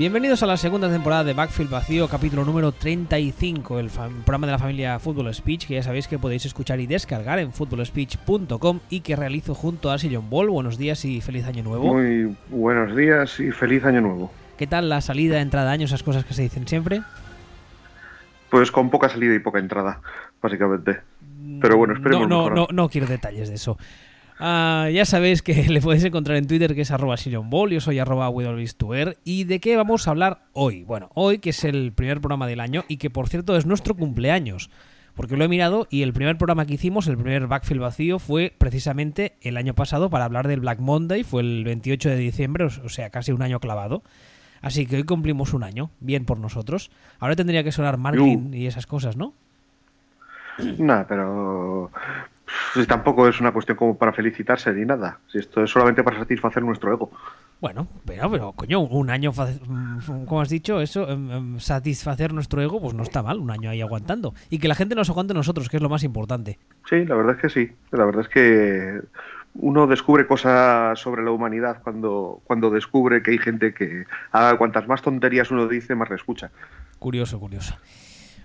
Bienvenidos a la segunda temporada de Backfield Vacío, capítulo número 35, el programa de la familia Football Speech, que ya sabéis que podéis escuchar y descargar en footballspeech.com y que realizo junto a Sillon Ball. Buenos días y feliz año nuevo. Muy buenos días y feliz año nuevo. ¿Qué tal la salida, entrada de año, esas cosas que se dicen siempre? Pues con poca salida y poca entrada, básicamente. Pero bueno, esperemos. No, no, no, no quiero detalles de eso. Ah, ya sabéis que le podéis encontrar en Twitter que es arroba Ball, yo soy arroba ¿Y de qué vamos a hablar hoy? Bueno, hoy que es el primer programa del año y que por cierto es nuestro cumpleaños. Porque lo he mirado y el primer programa que hicimos, el primer Backfield vacío, fue precisamente el año pasado para hablar del Black Monday, fue el 28 de diciembre, o sea, casi un año clavado. Así que hoy cumplimos un año, bien por nosotros. Ahora tendría que sonar Martin y esas cosas, ¿no? Nada, pero pues tampoco es una cuestión como para felicitarse ni nada. Si esto es solamente para satisfacer nuestro ego. Bueno, pero, pero coño, un año, mm, como has dicho, eso, em, em, satisfacer nuestro ego, pues no está mal, un año ahí aguantando. Y que la gente nos aguante nosotros, que es lo más importante. Sí, la verdad es que sí. La verdad es que uno descubre cosas sobre la humanidad cuando, cuando descubre que hay gente que haga cuantas más tonterías uno dice, más le escucha. Curioso, curioso.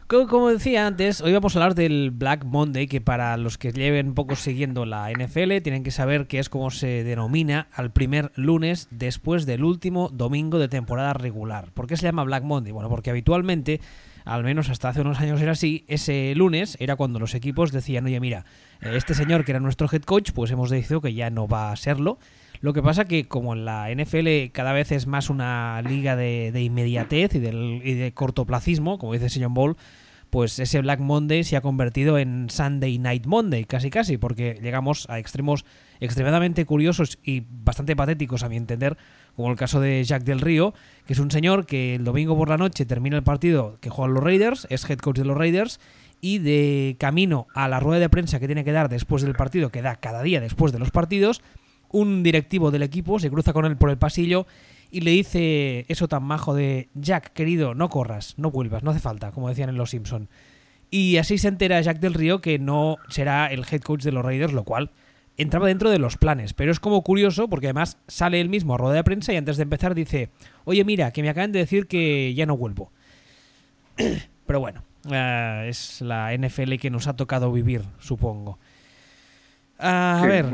Como decía antes, hoy vamos a hablar del Black Monday, que para los que lleven poco siguiendo la NFL tienen que saber que es como se denomina al primer lunes después del último domingo de temporada regular. ¿Por qué se llama Black Monday? Bueno, porque habitualmente, al menos hasta hace unos años era así, ese lunes era cuando los equipos decían, oye mira, este señor que era nuestro head coach, pues hemos decidido que ya no va a serlo. Lo que pasa que como en la NFL cada vez es más una liga de, inmediatez y, de cortoplacismo, como dice Sean Ball, pues ese Black Monday se ha convertido en Sunday Night Monday, casi casi, porque llegamos a extremos extremadamente curiosos y bastante patéticos a mi entender, como el caso de Jack del Río, que es un señor que el domingo por la noche termina el partido que juegan los Raiders, es head coach de los Raiders, y de camino a la rueda de prensa que tiene que dar después del partido, que da cada día después de los partidos, un directivo del equipo se cruza con él por el pasillo y le dice eso tan majo de Jack, querido, no corras, no vuelvas, no hace falta, como decían en Los Simpson. Y así se entera Jack del Río que no será el head coach de los Raiders, lo cual entraba dentro de los planes. Pero es como curioso porque además sale él mismo a rueda de prensa y antes de empezar dice, oye mira, que me acaban de decir que ya no vuelvo. Pero bueno, eh, es la NFL que nos ha tocado vivir, supongo. a ver.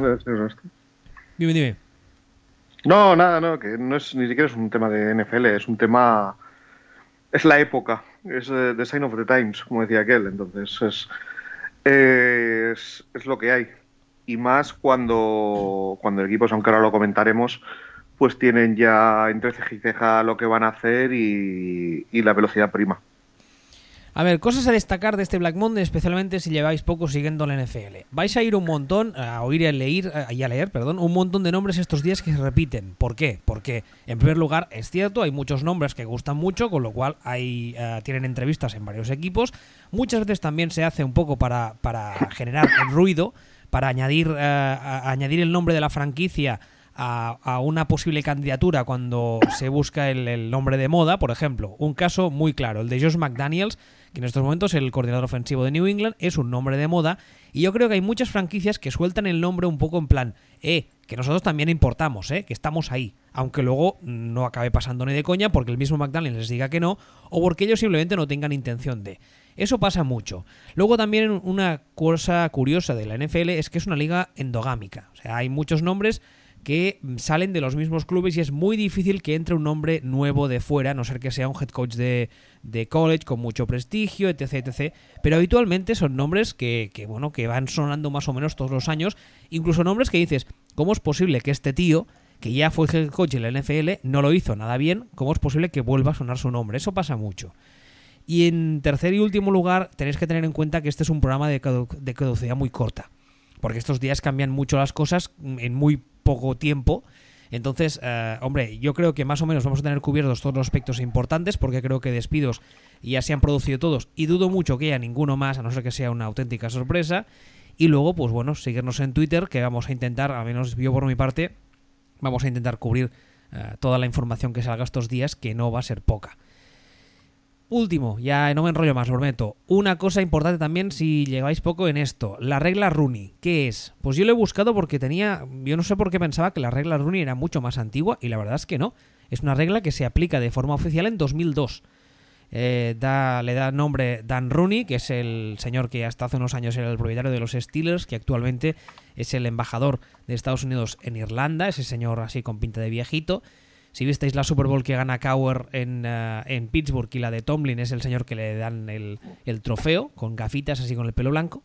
No, nada, no, que no es ni siquiera es un tema de NFL, es un tema. Es la época, es eh, the sign of the times, como decía aquel. Entonces, es, es, lo que hay. Y más cuando, cuando equipos, aunque ahora lo comentaremos, pues tienen ya entre ceja y ceja lo que van a hacer y la velocidad prima. A ver, cosas a destacar de este Black Monday, especialmente si lleváis poco siguiendo la NFL. Vais a ir un montón, a oír y a leer, y a leer, perdón, un montón de nombres estos días que se repiten. ¿Por qué? Porque, en primer lugar, es cierto, hay muchos nombres que gustan mucho, con lo cual hay, eh, tienen entrevistas en varios equipos. Muchas veces también se hace un poco para, para generar ruido, para añadir, eh, añadir el nombre de la franquicia a, una posible candidatura cuando se busca el, nombre de moda, por ejemplo. Un caso muy claro, el de Josh McDaniels, que en estos momentos es el coordinador ofensivo de New England, es un nombre de moda. Y yo creo que hay muchas franquicias que sueltan el nombre un poco en plan, eh, que nosotros también importamos, eh, que estamos ahí. Aunque luego no acabe pasando ni de coña porque el mismo McDaniels les diga que no, o porque ellos simplemente no tengan intención de. Eso pasa mucho. Luego también una cosa curiosa de la NFL es que es una liga endogámica. O sea, hay muchos nombres que salen de los mismos clubes y es muy difícil que entre un nombre nuevo de fuera, a no ser que sea un head coach de, college con mucho prestigio, etc, etc. Pero habitualmente son nombres que, que, bueno, que van sonando más o menos todos los años, incluso nombres que dices, ¿cómo es posible que este tío, que ya fue head coach en la NFL, no lo hizo nada bien? ¿Cómo es posible que vuelva a sonar su nombre? Eso pasa mucho. Y en tercer y último lugar, tenéis que tener en cuenta que este es un programa de, de caducidad muy corta. Porque estos días cambian mucho las cosas en muy poco tiempo. Entonces, eh, hombre, yo creo que más o menos vamos a tener cubiertos todos los aspectos importantes, porque creo que despidos ya se han producido todos y dudo mucho que haya ninguno más, a no ser que sea una auténtica sorpresa. Y luego, pues bueno, seguirnos en Twitter, que vamos a intentar, al menos yo por mi parte, vamos a intentar cubrir eh, toda la información que salga estos días, que no va a ser poca. Último, ya no me enrollo más, prometo. Una cosa importante también si llegáis poco en esto, la regla Rooney. ¿Qué es? Pues yo lo he buscado porque tenía, yo no sé por qué pensaba que la regla Rooney era mucho más antigua y la verdad es que no. Es una regla que se aplica de forma oficial en 2002. Eh, da, le da nombre Dan Rooney, que es el señor que hasta hace unos años era el propietario de los Steelers, que actualmente es el embajador de Estados Unidos en Irlanda, ese señor así con pinta de viejito. Si visteis la Super Bowl que gana Cower en, eh, en Pittsburgh y la de Tomlin es el señor que le dan el, el trofeo, con gafitas así con el pelo blanco.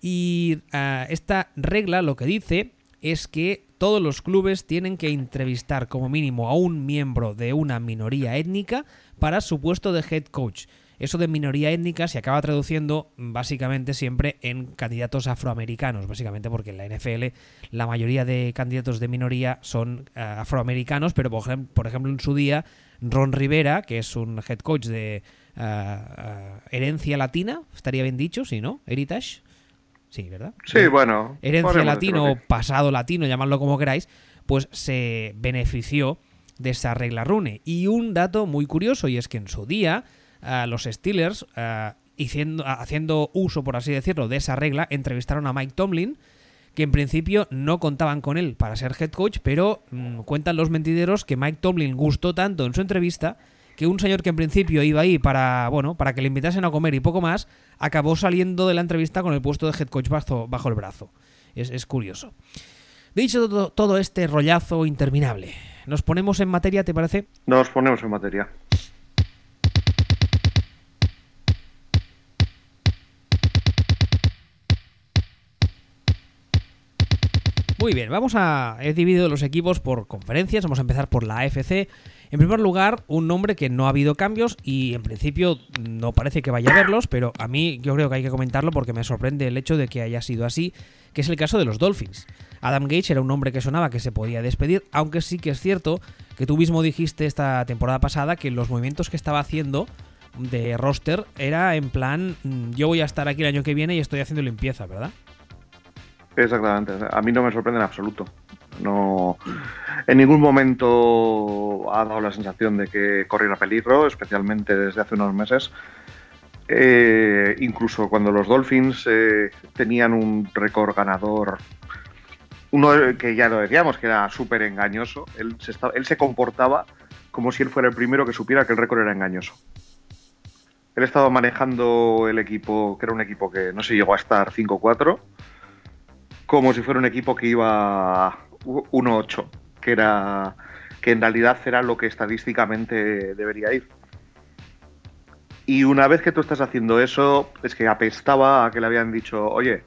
Y eh, esta regla lo que dice es que todos los clubes tienen que entrevistar como mínimo a un miembro de una minoría étnica para su puesto de head coach. Eso de minoría étnica se acaba traduciendo básicamente siempre en candidatos afroamericanos, básicamente porque en la NFL la mayoría de candidatos de minoría son uh, afroamericanos, pero por, ejem por, ejemplo en su día Ron Rivera, que es un head coach de uh, uh, herencia latina, estaría bien dicho, sí, ¿no? Heritage. Sí, ¿verdad? Sí, bueno. Herencia latino o pasado latino, llamadlo como queráis, pues se benefició de esa regla rune. Y un dato muy curioso, y es que en su día los Steelers, haciendo, haciendo uso, por así decirlo, de esa regla, entrevistaron a Mike Tomlin, que en principio no contaban con él para ser head coach, pero mmm, cuentan los mentideros que Mike Tomlin gustó tanto en su entrevista que un señor que en principio iba ahí para, bueno, para que le invitasen a comer y poco más, acabó saliendo de la entrevista con el puesto de head coach bajo, bajo el brazo. Es, es curioso. Dicho todo, todo, este rollazo interminable, ¿nos ponemos en materia, te parece? Nos ponemos en materia. Muy bien, vamos a... He dividido los equipos por conferencias, vamos a empezar por la AFC. En primer lugar, un nombre que no ha habido cambios y en principio no parece que vaya a verlos, pero a mí yo creo que hay que comentarlo porque me sorprende el hecho de que haya sido así, que es el caso de los Dolphins. Adam Gage era un hombre que sonaba que se podía despedir, aunque sí que es cierto que tú mismo dijiste esta temporada pasada que los movimientos que estaba haciendo de roster era en plan, yo voy a estar aquí el año que viene y estoy haciendo limpieza, ¿verdad? Exactamente. A mí no me sorprende en absoluto. No, en ningún momento ha dado la sensación de que corriera peligro, especialmente desde hace unos meses. Eh, incluso cuando los Dolphins eh, tenían un récord ganador, uno que ya lo decíamos que era súper engañoso, él se, estaba, él se comportaba como si él fuera el primero que supiera que el récord era engañoso. Él estaba manejando el equipo, que era un equipo que no se llegó a estar 5-4 como si fuera un equipo que iba 1-8, que era que en realidad era lo que estadísticamente debería ir. Y una vez que tú estás haciendo eso, es que apestaba a que le habían dicho, oye,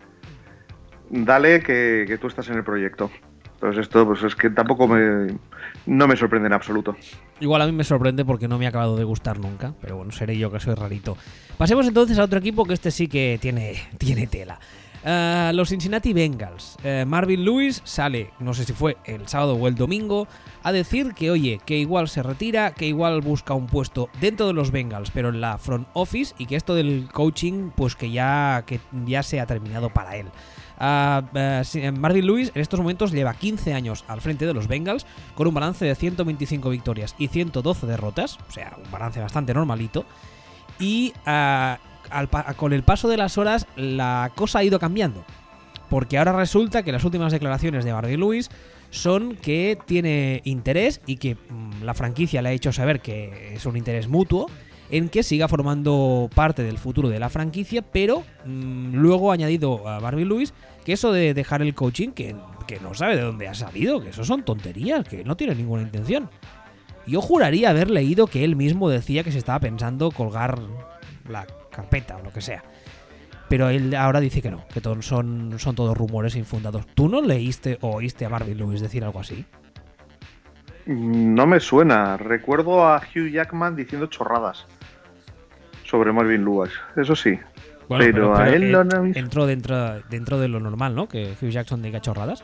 dale que, tú estás en el proyecto. Entonces esto pues es que tampoco me, no me sorprende en absoluto. Igual a mí me sorprende porque no me ha acabado de gustar nunca, pero bueno, seré yo que soy rarito. Pasemos entonces a otro equipo que este sí que tiene, tiene tela. Uh, los Cincinnati Bengals. Uh, Marvin Lewis sale, no sé si fue el sábado o el domingo, a decir que, oye, que igual se retira, que igual busca un puesto dentro de los Bengals, pero en la front office, y que esto del coaching, pues que ya, que ya se ha terminado para él. Uh, Marvin Lewis en estos momentos lleva 15 años al frente de los Bengals, con un balance de 125 victorias y 112 derrotas, o sea, un balance bastante normalito. Y con el paso de las horas la cosa ha ido cambiando. Porque ahora resulta que las últimas declaraciones de Marvin Lewis son que tiene interés y que mmm, la franquicia le ha hecho saber que es un interés mutuo en que siga formando parte del futuro de la franquicia, pero mmm, luego ha añadido a Marvin Lewis que eso de dejar el coaching, que, que no sabe de dónde ha salido, que eso son tonterías, que no tiene ninguna intención. Yo juraría haber leído que él mismo decía que se estaba pensando colgar la carpeta o lo que sea. Pero él ahora dice que no, que son, son todos rumores infundados. ¿Tú no leíste o oíste a Marvin Lewis decir algo así? No me suena. Recuerdo a Hugh Jackman diciendo chorradas sobre Marvin Lewis. Eso sí. Bueno, pero, pero, pero, a él no... entró dentro, dentro de lo normal, ¿no? Que Hugh Jackson diga chorradas.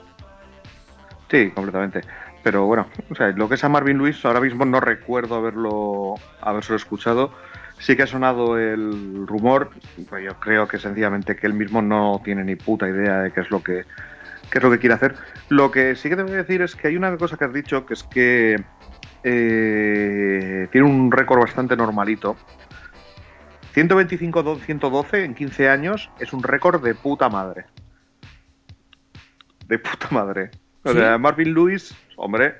Sí, completamente. Pero bueno, o sea, lo que es a Marvin Lewis ahora mismo no recuerdo haberlo, haberlo escuchado sí que ha sonado el rumor, pues yo creo que sencillamente que él mismo no tiene ni puta idea de qué es lo que qué es lo que quiere hacer. Lo que sí que te voy a decir es que hay una cosa que has dicho, que es que eh, tiene un récord bastante normalito. 125-112 en 15 años es un récord de puta madre. De puta madre. O sea, Marvin Lewis, hombre,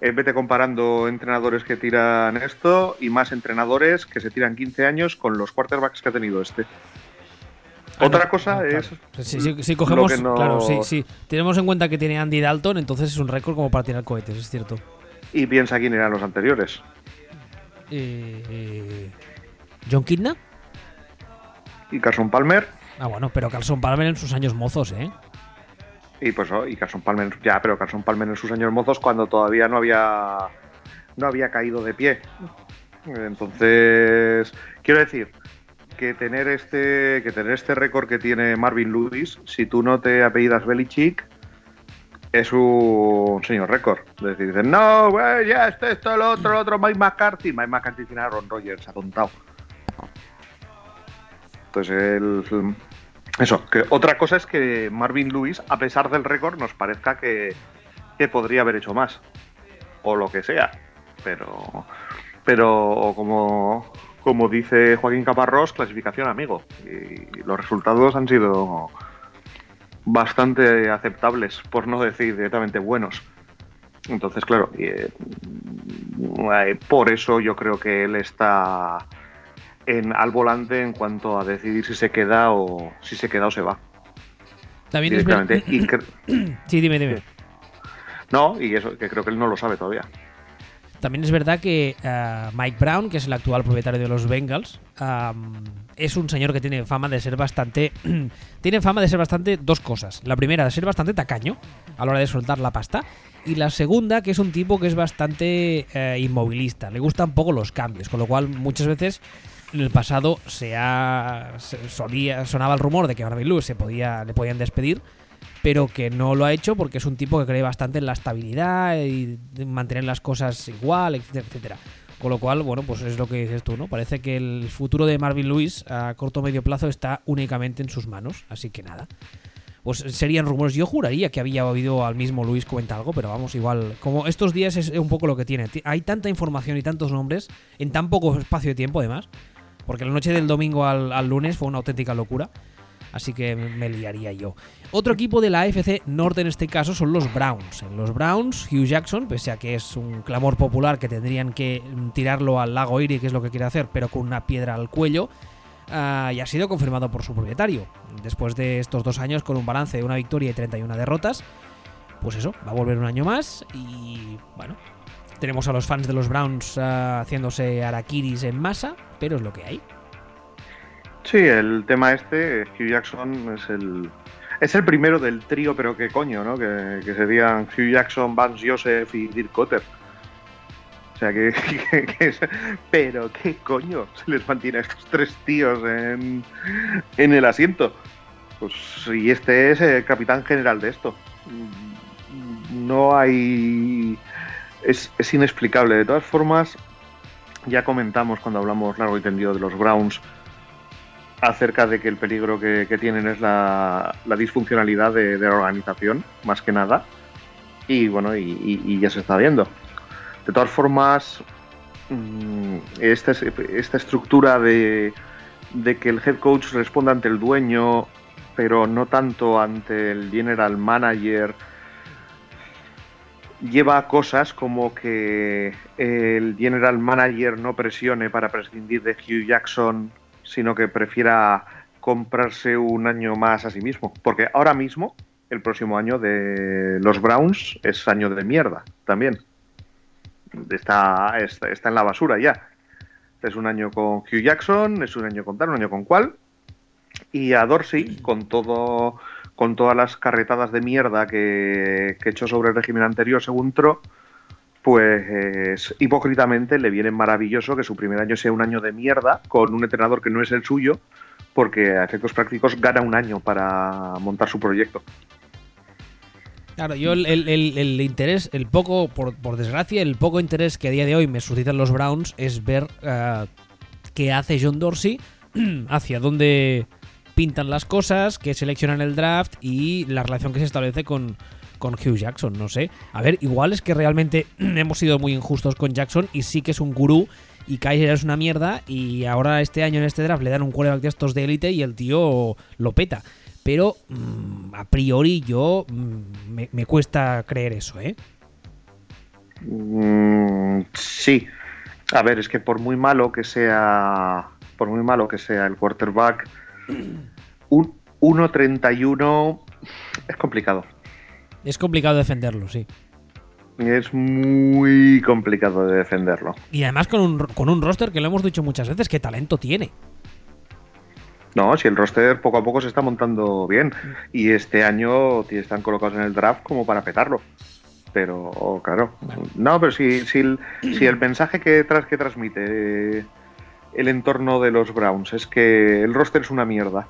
eh, vete comparando entrenadores que tiran esto y más entrenadores que se tiran 15 años con los quarterbacks que ha tenido este. Ah, Otra no, cosa no, claro. es Si, si- si cogemos. no- Claro, sí, sí. Tenemos en cuenta que tiene Andy Dalton, entonces es un récord como para tirar cohetes, es cierto. y piensa quién eran los anteriores. Eh, eh, ¿John Kidna? Y Carson Palmer, Ah, bueno, pero Carlson Palmer en sus años mozos, ¿eh? Y pues oh, y Carson Palmer, ya, pero Carson Palmer en sus años mozos cuando todavía no había no había caído de pie. Entonces, quiero decir que tener este que tener este récord que tiene Marvin Lewis, si tú no te apellidas Belichick, es un señor récord. Es decir, dicen, no, güey, ya este, esto, lo otro, lo otro, Mike McCarthy. Mike McCarthy tiene a Aaron Rodgers, atontado. Entonces, el, eso, otra cosa es que Marvin Lewis, a pesar del récord, nos parezca que, que podría haber hecho más. O lo que sea. Pero, pero como, como dice Joaquín Caparrós, clasificación amigo. Y los resultados han sido bastante aceptables, por no decir directamente buenos. Entonces, claro, eh, por eso yo creo que él está en, al volante en cuanto a decidir si se queda o si se queda o se va También es directamente. Y cre- Sí, dime, dime. no, y eso que creo que él no lo sabe todavía. También es verdad que eh, Mike Brown, que es el actual propietario de los Bengals, es un señor que tiene fama de ser bastante. tiene fama de ser bastante dos cosas. La primera, de ser bastante tacaño a la hora de soltar la pasta. Y la segunda, que es un tipo que es bastante eh, inmovilista. Le gustan poco los cambios. Con lo cual, muchas veces en el pasado se ha. sonaba el rumor de que Marvin Lewis se podía, le podían despedir pero que no lo ha hecho porque es un tipo que cree bastante en la estabilidad y en mantener las cosas igual, etcétera, etcétera. Con lo cual, bueno, pues es lo que dices tú, ¿no? Parece que el futuro de Marvin Lewis a corto o medio plazo está únicamente en sus manos, así que nada. Pues serían rumores. Yo juraría que había oído al mismo Luis comentar algo, pero vamos, igual. Como estos días es un poco lo que tiene. Ti- Hay tanta información y tantos nombres en tan poco espacio de tiempo, además. Porque la noche del domingo al, lunes fue una auténtica locura. Así que me me liaría yo. Otro equipo de la AFC Norte en este caso son los Browns. En los Browns, Hugh Jackson, pese a que es un clamor popular que tendrían que mm, tirarlo al lago Erie, que es lo que quiere hacer, pero con una piedra al cuello, ah, y ha sido confirmado por su propietario. Después de estos dos años con un balance de una victoria y 31 derrotas, pues eso, va a volver un año más y bueno, tenemos a los fans de los Browns ah, haciéndose arakiris en masa, pero es lo que hay. Sí, el tema este, Hugh Jackson es el es el primero del trío, pero qué coño, ¿no? Que, que serían Hugh Jackson, Vance Joseph y Dirk Cotter. O sea que, que- que pero qué coño se les mantiene a estos tres tíos en, en el asiento. Pues y este es el capitán general de esto. No hay es, inexplicable. De todas formas, ya comentamos cuando hablamos largo y tendido de los Browns acerca de que el peligro que, tienen es la, disfuncionalidad de, la organización, más que nada. Y bueno, y, y- ya se está viendo. De todas formas, mm, esta, es- esta estructura de, de que el head coach responda ante el dueño, pero no tanto ante el general manager, lleva a cosas como que el general manager no presione para prescindir de Hugh Jackson, sino que prefiera comprarse un año más a sí mismo. Porque ahora mismo, el próximo año de los Browns es año de mierda también. Está, está, está en la basura ya. Es un año con Hugh Jackson, es un año con tal, un año con cual. Y a Dorsey, con todo con todas las carretadas de mierda que, que echó sobre el régimen anterior, según Tro, pues hipócritamente le viene maravilloso que su primer año sea un año de mierda con un entrenador que no es el suyo, porque a efectos prácticos gana un año para montar su proyecto. Claro, yo el, interés, el poco, por, por desgracia, el poco interés que a día de hoy me suscitan los Browns es ver eh, qué hace John Dorsey, hacia dónde pintan las cosas, qué seleccionan el draft y la relación que se establece con, con Hugh Jackson, no sé. A ver, igual es que realmente hemos sido muy injustos con Jackson y sí que es un gurú y Kaiser es una mierda y ahora este año en este draft le dan un quarterback de estos de élite y el tío lo peta. Pero mm, a priori yo mm, me, me cuesta creer eso, ¿eh? Mm, sí. A ver, es que por muy malo que sea, por muy malo que sea el quarterback, un 1.31 es complicado. Es complicado defenderlo, sí. Es muy complicado de defenderlo. Y además con un, con un roster que lo hemos dicho muchas veces, que talento tiene. No, si el roster poco a poco se está montando bien y este año están colocados en el draft como para petarlo. Pero, claro, no, pero si, si, el, si el mensaje que, tras, que transmite el entorno de los Browns es que el roster es una mierda,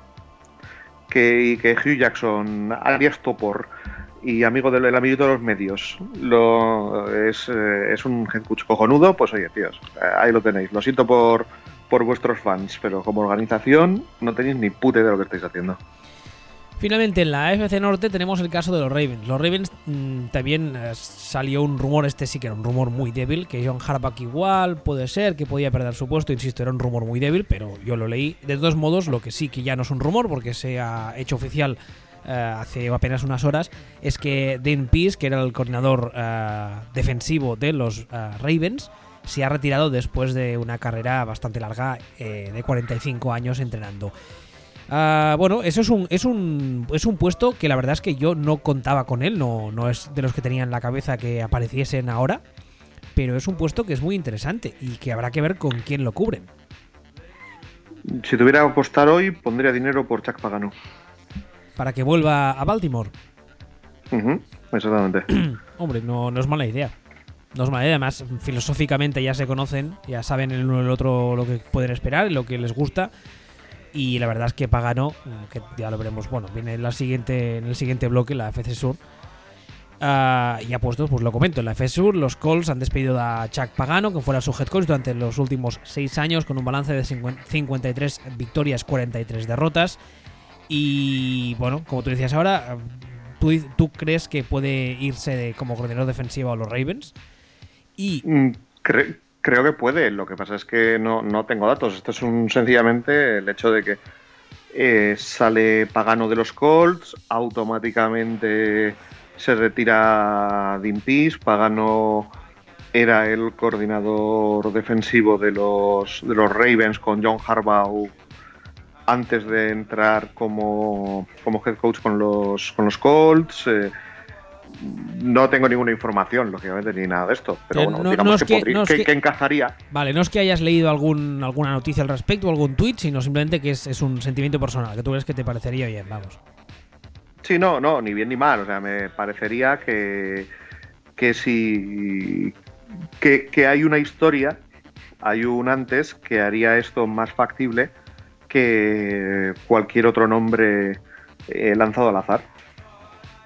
que, que Hugh Jackson, alias Topor, y amigo del amiguito de los medios, lo, es, eh, es un head coach cojonudo, pues oye, tíos, ahí lo tenéis. Lo siento por, por vuestros fans, pero como organización no tenéis ni pute de lo que estáis haciendo. Finalmente, en la FC Norte tenemos el caso de los Ravens. Los Ravens mm, también eh, salió un rumor, este sí que era un rumor muy débil, que John Harbaugh igual puede ser, que podía perder su puesto, insisto, era un rumor muy débil, pero yo lo leí. De todos modos, lo que sí que ya no es un rumor, porque se ha hecho oficial eh, hace apenas unas horas, es que Dean Pease, que era el coordinador eh, defensivo de los Ravens, se ha retirado después de una carrera bastante larga de 45 años entrenando. Ah, bueno, eso es un, es, un, es un puesto que la verdad es que yo no contaba con él, no, no es de los que tenía en la cabeza que apareciesen ahora, pero es un puesto que es muy interesante y que habrá que ver con quién lo cubren. Si tuviera que apostar hoy, pondría dinero por Chuck Pagano. Para que vuelva a Baltimore. exactamente. Hombre, no, no es mala idea. No es mala idea, además filosóficamente ya se conocen, ya saben el uno y el otro lo que pueden esperar, lo que les gusta y la verdad es que Pagano, que ya lo veremos, bueno, viene en, la siguiente, en el siguiente bloque, la FC Sur. Uh, y puesto, pues lo comento, en la FC Sur los Colts han despedido a Chuck Pagano, que fuera su head coach durante los últimos seis años, con un balance de 53 victorias, 43 derrotas. Y bueno, como tú decías ahora, ¿tú, tú crees que puede irse como coordinador defensivo a los Ravens? Y. Mm, Creo que puede, lo que pasa es que no, tengo datos. Esto es un, sencillamente el hecho de que eh, sale Pagano de los Colts, automáticamente se retira Pease, Pagano era el coordinador defensivo de los, de los Ravens con John Harbaugh antes de entrar como, como head coach con los, con los Colts. Eh, no tengo ninguna información, lógicamente, ni nada de esto. Pero bueno, digamos que, encajaría. Vale, no es que hayas leído algún, alguna noticia al respecto o algún tweet, sino simplemente que es, un sentimiento personal, que tú crees que te parecería bien, vamos. Sí, no, no, ni bien ni mal. O sea, me parecería que, que si. Que, hay una historia, hay un antes que haría esto más factible que cualquier otro nombre eh, lanzado al azar.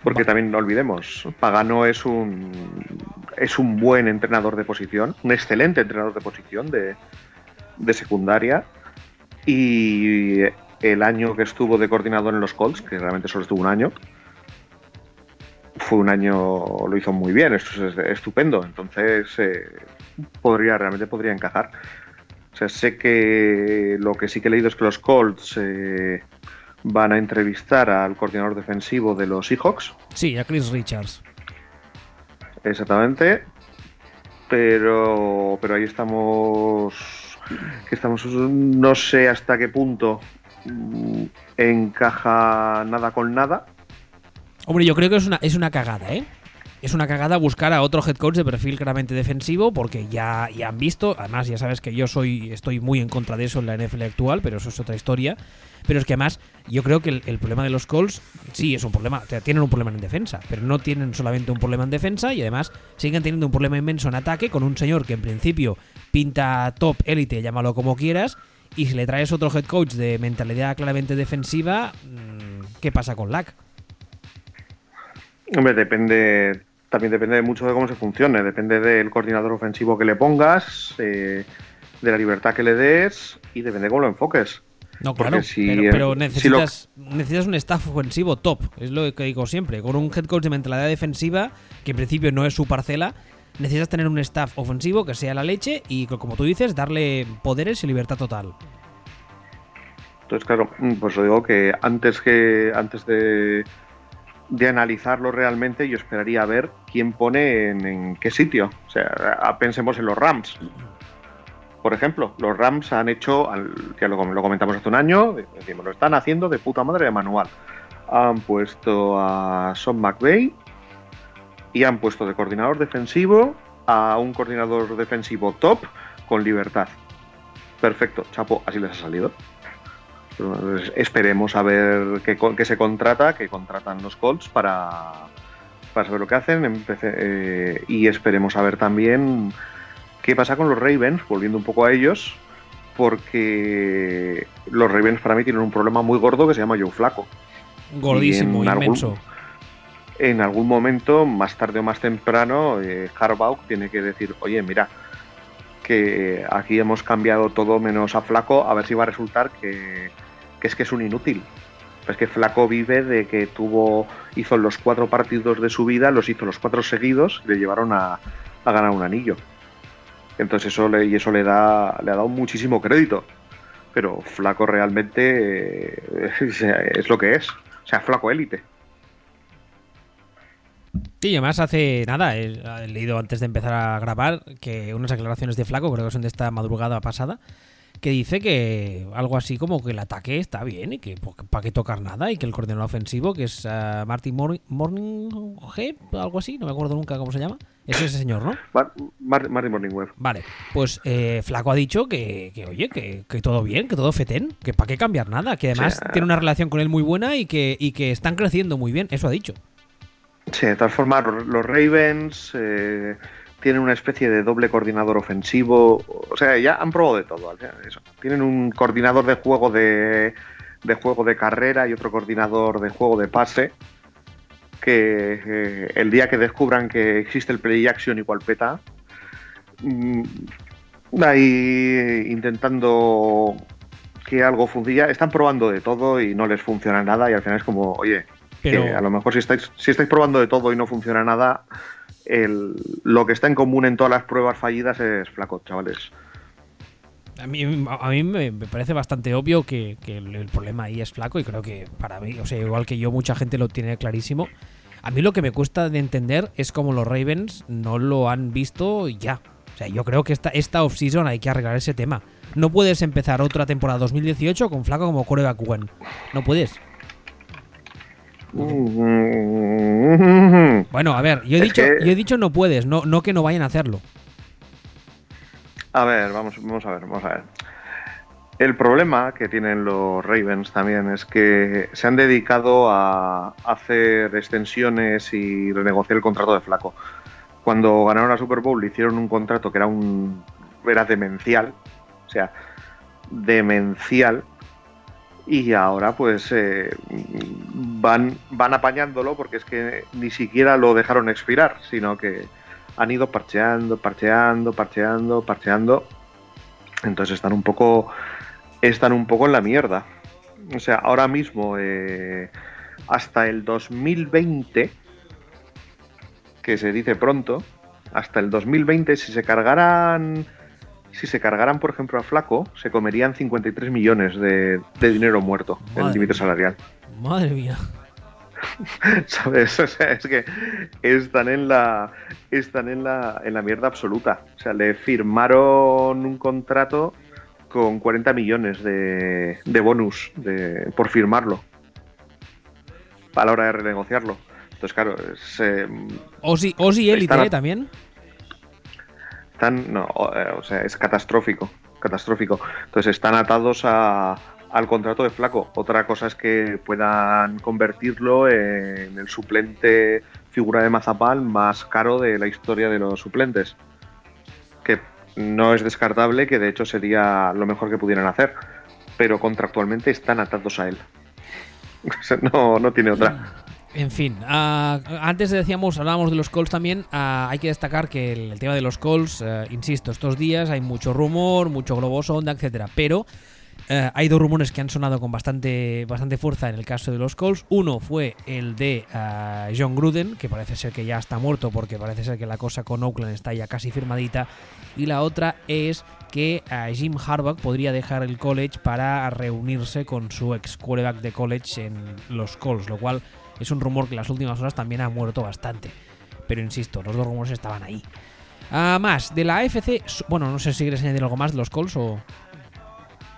Porque también no olvidemos, Pagano es un, es un buen entrenador de posición, un excelente entrenador de posición de, secundaria. Y el año que estuvo de coordinador en los Colts, que realmente solo estuvo un año, fue un año, lo hizo muy bien, esto es estupendo. Entonces, eh, podría, realmente podría encajar. O sea, sé que lo que sí que he leído es que los Colts eh, van a entrevistar al coordinador defensivo de los Seahawks. Sí, a Chris Richards. Exactamente. Pero, pero ahí estamos. Que estamos. No sé hasta qué punto mm, encaja nada con nada. Hombre, yo creo que es una, es una cagada, ¿eh? Es una cagada buscar a otro head coach de perfil claramente defensivo porque ya, ya han visto, además ya sabes que yo soy estoy muy en contra de eso en la NFL actual, pero eso es otra historia. Pero es que además yo creo que el, problema de los Colts sí es un problema, tienen un problema en defensa, pero no tienen solamente un problema en defensa y además siguen teniendo un problema inmenso en ataque con un señor que en principio pinta top élite, llámalo como quieras, y si le traes otro head coach de mentalidad claramente defensiva, mm, ¿qué pasa con Lack? Hombre, depende también depende mucho de cómo se funcione, depende del coordinador ofensivo que le pongas, eh, de la libertad que le des y depende de cómo lo enfoques. No, claro, pero, necesitas, necesitas un staff ofensivo top, es lo que digo siempre. Con un head coach de mentalidad defensiva, que en principio no es su parcela, necesitas tener un staff ofensivo que sea la leche y, como tú dices, darle poderes y libertad total. Entonces, claro, pues lo digo que antes que antes de de analizarlo realmente, yo esperaría ver quién pone en, qué sitio. O sea, pensemos en los Rams. Por ejemplo, los Rams han hecho, ya lo, lo comentamos hace un año, decimos, lo están haciendo de puta madre de manual. Han puesto a Son McVeigh y han puesto de coordinador defensivo a un coordinador defensivo top con libertad. Perfecto, Chapo, así les ha salido. Esperemos a ver qué, se contrata, qué contratan los Colts para, para saber lo que hacen. Eh, y esperemos a ver también qué pasa con los Ravens, volviendo un poco a ellos, porque los Ravens para mí tienen un problema muy gordo que se llama Joe Flaco. Gordísimo, inmenso. en algún momento, más tarde o más temprano, eh, Harbaugh tiene que decir, oye, mira, que aquí hemos cambiado todo menos a Flaco, a ver si va a resultar que, es que es un inútil. Es que Flaco vive de que tuvo, hizo los cuatro partidos de su vida, los hizo los cuatro seguidos le llevaron a, ganar un anillo. Entonces eso le, y eso le da, le ha dado muchísimo crédito. Pero Flaco realmente eh, es lo que es. O sea, Flaco élite. Sí, además hace nada, he, leído antes de empezar a grabar que unas aclaraciones de Flaco, creo que son de esta madrugada pasada, que dice que algo así como que el ataque está bien y que pues, para qué tocar nada y que el coordinador ofensivo, que es uh, Martin Morning, algo así, no me acuerdo nunca cómo se llama, es ese señor, ¿no? Martin Morningweb. Vale, pues eh, Flaco ha dicho que, oye, que, todo bien, que todo fetén, que para qué cambiar nada, que además tiene una relación con él muy buena y que, y que están creciendo muy bien, eso ha dicho. Sí, de todas formas, los Ravens eh, tienen una especie de doble coordinador ofensivo. O sea, ya han probado de todo. Tienen un coordinador de juego de, juego de carrera y otro coordinador de juego de pase. Que eh, el día que descubran que existe el play action igual peta, mm, ahí intentando que algo funcione. Están probando de todo y no les funciona nada y al final es como, oye, a lo mejor si estáis, si estáis probando de todo y no funciona nada, lo que está en común en todas las pruebas fallidas es flaco, chavales. A mí, a mí me parece bastante obvio que, el, problema ahí es flaco y creo que para mí, o sea, igual que yo, mucha gente lo tiene clarísimo. A mí lo que me cuesta de entender es cómo los Ravens no lo han visto ya. O sea, yo creo que esta, esta off-season hay que arreglar ese tema. No puedes empezar otra temporada 2018 con flaco como coreback one. No puedes. Bueno, a ver, yo he, dicho, yo he dicho no puedes, no, no que no vayan a hacerlo. A ver, vamos, vamos a ver, vamos a ver. El problema que tienen los Ravens también es que se han dedicado a hacer extensiones y renegociar el contrato de Flaco. Cuando ganaron la Super Bowl le hicieron un contrato que era un era demencial, o sea, demencial y ahora pues eh, van, van apañándolo porque es que ni siquiera lo dejaron expirar, sino que han ido parcheando, parcheando, parcheando, parcheando. Entonces están un poco están un poco en la mierda. O sea, ahora mismo eh, hasta el 2020 que se dice pronto, hasta el 2020 si se cargaran si se cargaran, por ejemplo, a Flaco, se comerían 53 millones de, dinero muerto en el límite salarial. Madre mía. ¿Sabes? O sea, es que están en la están en la, en la mierda absoluta. O sea, le firmaron un contrato con 40 millones de, de bonus de, por firmarlo a la hora de renegociarlo. Entonces, claro, es. Eh, Osi, Osi Elite también eh, o sea, es catastrófico, catastrófico. Entonces están atados al contrato de Flaco. Otra cosa es que puedan convertirlo en el suplente figura de Mazapán más caro de la historia de los suplentes. Que no es descartable, que de hecho sería lo mejor que pudieran hacer. Pero contractualmente están atados a él. no, no tiene otra. En fin, uh, antes decíamos, hablábamos de los calls también, uh, hay que destacar que el, tema de los calls, uh, insisto, estos días hay mucho rumor, mucho globo sonda, etcétera, pero hay dos rumores que han sonado con bastante, bastante fuerza en el caso de los calls. Uno fue el de John Gruden, que parece ser que ya está muerto porque parece ser que la cosa con Oakland está ya casi firmadita. Y la otra es que Jim Harbaugh podría dejar el college para reunirse con su ex quarterback de college en los calls, lo cual es un rumor que en las últimas horas también ha muerto bastante. Pero insisto, los dos rumores estaban ahí. Ah, más, de la AFC, bueno, no sé si quieres añadir algo más de los Colts o...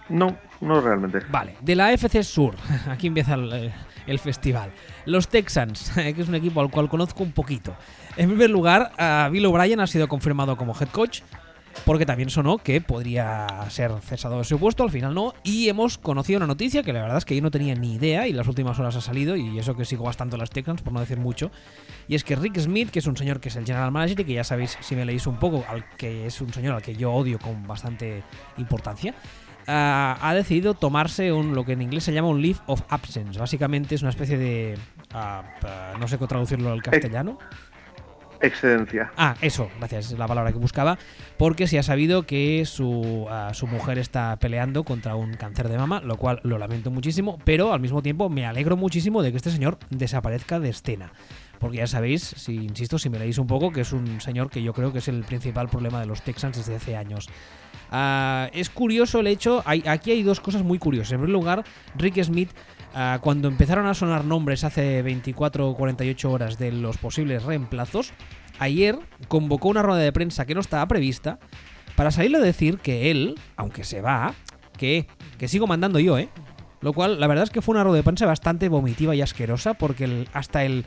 No, no realmente. Vale, de la AFC Sur, aquí empieza el, eh, el festival. Los Texans, que es un equipo al cual conozco un poquito. En primer lugar, Bill O'Brien ha sido confirmado como head coach, porque también sonó que podría ser cesado de su puesto, al final no, y hemos conocido una noticia que la verdad es que yo no tenía ni idea y las últimas horas ha salido, y eso que sigo bastante las Texans, por no decir mucho, y es que Rick Smith, que es un señor que es el general manager y que ya sabéis si me leéis un poco, al que es un señor al que yo odio con bastante importancia, ah, ha decidido tomarse un lo que en inglés se llama un leave of absence. Básicamente es una especie de ah, no sé cómo traducirlo al castellano. Excedencia. Ah, eso, gracias, es la palabra que buscaba. Porque se ha sabido que su, ah, su mujer está peleando contra un cáncer de mama, lo cual lo lamento muchísimo, pero al mismo tiempo me alegro muchísimo de que este señor desaparezca de escena. Porque ya sabéis, si insisto, si me leéis un poco, que es un señor que yo creo que es el principal problema de los Texans desde hace años. Ah, es curioso el hecho, aquí hay dos cosas muy curiosas. En primer lugar, Rick Smith, ah, cuando empezaron a sonar nombres hace 24 o 48 horas de los posibles reemplazos, ayer convocó una rueda de prensa que no estaba prevista para salir a decir que él, aunque se va, que, que sigo mandando yo, ¿eh? Lo cual, la verdad es que fue una rueda de prensa bastante vomitiva y asquerosa, porque el- hasta el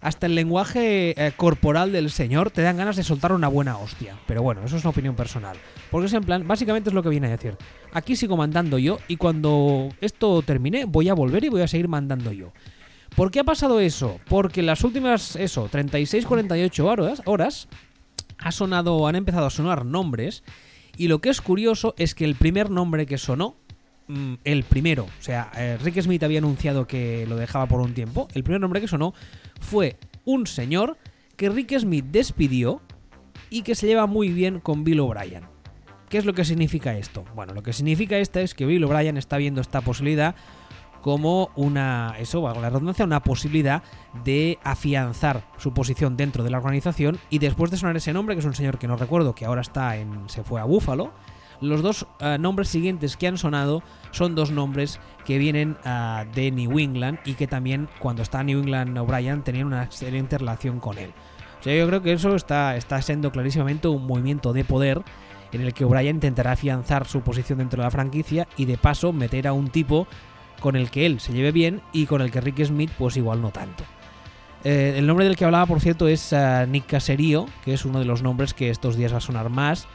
hasta el lenguaje eh, corporal del señor te dan ganas de soltar una buena hostia. Pero bueno, eso es una opinión personal. Porque es en plan, básicamente es lo que viene a decir. Aquí sigo mandando yo y cuando esto termine voy a volver y voy a seguir mandando yo. ¿Por qué ha pasado eso? Porque las últimas, eso, 36-48 horas, horas ha sonado, han empezado a sonar nombres y lo que es curioso es que el primer nombre que sonó, mm, el primero, o sea, eh, Rick Smith había anunciado que lo dejaba por un tiempo, el primer nombre que sonó fue un señor que Rick Smith despidió y que se lleva muy bien con Bill O'Brien. ¿Qué es lo que significa esto? Bueno, lo que significa esto es que Bill O'Brien está viendo esta posibilidad como una, eso, valga la redundancia, una posibilidad de afianzar su posición dentro de la organización y después de sonar ese nombre, que es un señor que no recuerdo, que ahora está en, se fue a Buffalo, los dos eh, nombres siguientes que han sonado son dos nombres que vienen ah, de New England y que también cuando está New England O'Brien tenían una excelente relación con él. O sea, yo creo que eso está, está siendo clarísimamente un movimiento de poder en el que O'Brien intentará afianzar su posición dentro de la franquicia y de paso meter a un tipo con el que él se lleve bien y con el que Rick Smith pues igual no tanto. Eh, el nombre del que hablaba, por cierto, es Nick Caserío, que es uno de los nombres que estos días va a sonar más,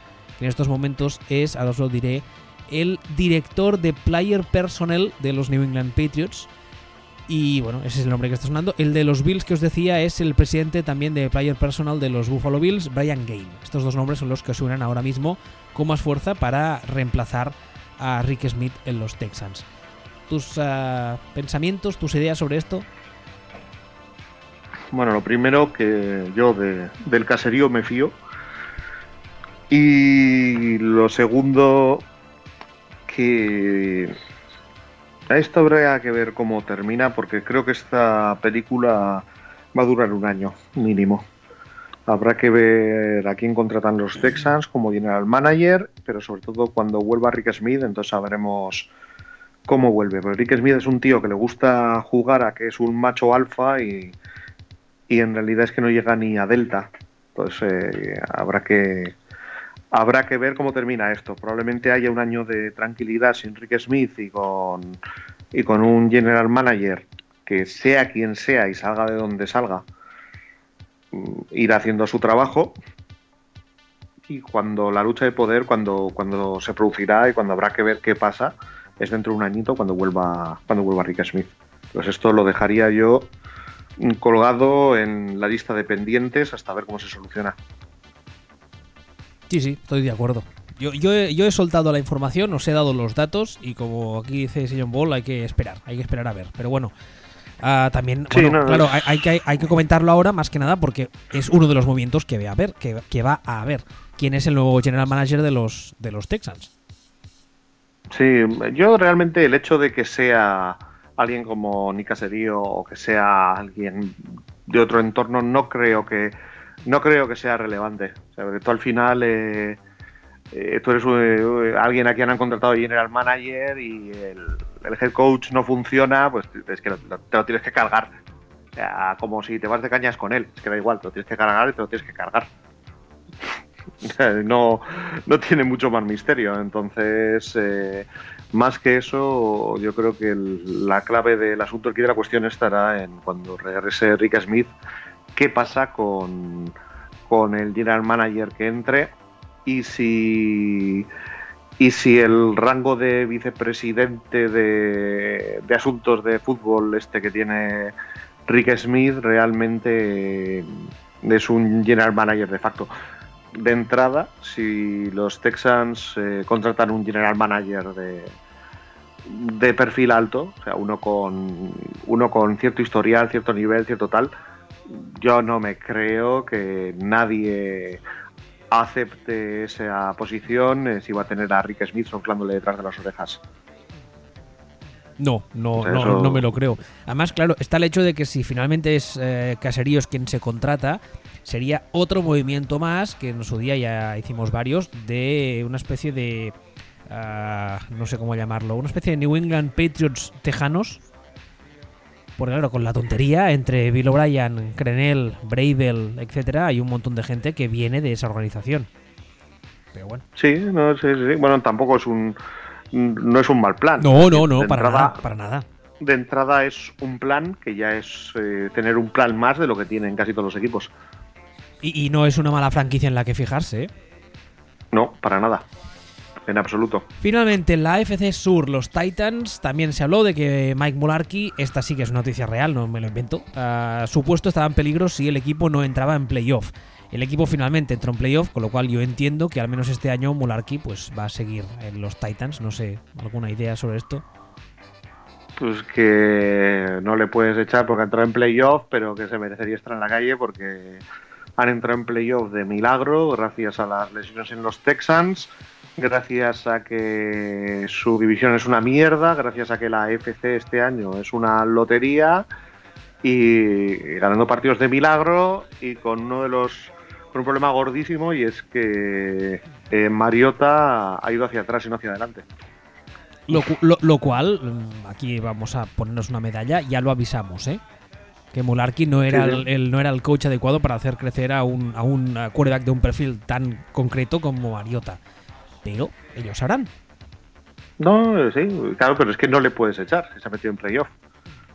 en estos momentos es, ahora os lo diré, el director de Player Personnel de los New England Patriots. Y bueno, ese es el nombre que está sonando. El de los Bills que os decía es el presidente también de Player Personal de los Buffalo Bills, Brian Game. Estos dos nombres son los que suenan ahora mismo con más fuerza para reemplazar a Rick Smith en los Texans. ¿Tus ah, pensamientos, tus ideas sobre esto? Bueno, lo primero que yo de- del caserío me fío. Y lo segundo, que a esto habrá que ver cómo termina, porque creo que esta película va a durar un año mínimo. Habrá que ver a quién contratan los Texans como general manager, pero sobre todo cuando vuelva Rick Smith, entonces sabremos cómo vuelve. Porque Rick Smith es un tío que le gusta jugar a que es un macho alfa y, y en realidad es que no llega ni a Delta. Entonces eh, habrá que habrá que ver cómo termina esto. Probablemente haya un año de tranquilidad sin Rick Smith y con y con un general manager que sea quien sea y salga de donde salga, mm, ir haciendo su trabajo. Y cuando la lucha de poder, cuando, cuando se producirá y cuando habrá que ver qué pasa, es dentro de un añito cuando vuelva, cuando vuelva Rick Smith. Pues esto lo dejaría yo colgado en la lista de pendientes hasta ver cómo se soluciona. Sí, sí, estoy de acuerdo. Yo, yo, he, yo he soltado la información, os he dado los datos y como aquí dice Sillon Ball, hay que esperar, hay que esperar a ver. Pero bueno, ah, también, Sí, bueno, no, no, claro, hay que, hay que comentarlo ahora más que nada porque es uno de los movimientos que, ve a ver, que, que va a haber. ¿Quién es el nuevo general manager de los, de los Texans? Sí, yo realmente el hecho de que sea alguien como Nick Caserío o que sea alguien de otro entorno no creo que no creo que sea relevante. O sea, tú al final eh, eh, tú eres eh, alguien a quien han contratado general manager y el, head coach no funciona, pues es que te lo tienes que cargar. O sea, como si te vas de cañas con él. Es que da igual, te lo tienes que cargar y te lo tienes que cargar. no, no tiene mucho más misterio. Entonces, eh, más que eso, yo creo que el- la clave del asunto aquí de la cuestión estará en cuando regrese Rick Smith, qué pasa con, con el general manager que entre y si y si el rango de vicepresidente de, de asuntos de fútbol este que tiene Rick Smith realmente es un general manager de facto. De entrada, si los Texans eh, contratan un general manager de, de perfil alto, o sea, uno con, uno con cierto historial, cierto nivel, cierto tal, yo no me creo que nadie acepte esa posición eh, si va a tener a Rick Smith soplándole detrás de las orejas. No, no, no, no me lo creo. Además, claro, está el hecho de que si finalmente es eh, Caseríos quien se contrata, sería otro movimiento más, que en su día ya hicimos varios, de una especie de... ah, no sé cómo llamarlo, una especie de New England Patriots tejanos. Porque claro, con la tontería entre Bill O'Brien, Crenel, Bravel, etcétera, hay un montón de gente que viene de esa organización. Pero bueno. Sí, no, sí, sí. Bueno, tampoco es un no es un mal plan. No, no, no, De para entrada- nada, para nada. De entrada es un plan que ya es eh, tener un plan más de lo que tienen casi todos los equipos. Y, y no es una mala franquicia en la que fijarse, ¿eh? No, para nada. En absoluto. Finalmente, en la AFC Sur, los Titans, también se habló de que Mike Mularkey, esta sí que es una noticia real, no me lo invento, ah, su puesto estaba en peligro si el equipo no entraba en playoff. El equipo finalmente entró en playoff, con lo cual yo entiendo que al menos este año Mularkey pues, va a seguir en los Titans. No sé, ¿alguna idea sobre esto? Pues que no le puedes echar porque ha entrado en playoff, pero que se merecería estar en la calle porque han entrado en playoff de milagro gracias a las lesiones en los Texans, gracias a que su división es una mierda, gracias a que la FC este año es una lotería y ganando partidos de milagro y con uno de los con un problema gordísimo y es que eh, Mariota ha ido hacia atrás y no hacia adelante. Lo, lo- lo cual, mm, aquí vamos a ponernos una medalla, ya lo avisamos, ¿eh? Que Mularkey no era, Sí, sí. el, el- no era el coach adecuado para hacer crecer a un, a un quarterback de un perfil tan concreto como Mariota. Pero ellos sabrán. No, sí, claro, pero es que no le puedes echar se ha metido en playoff.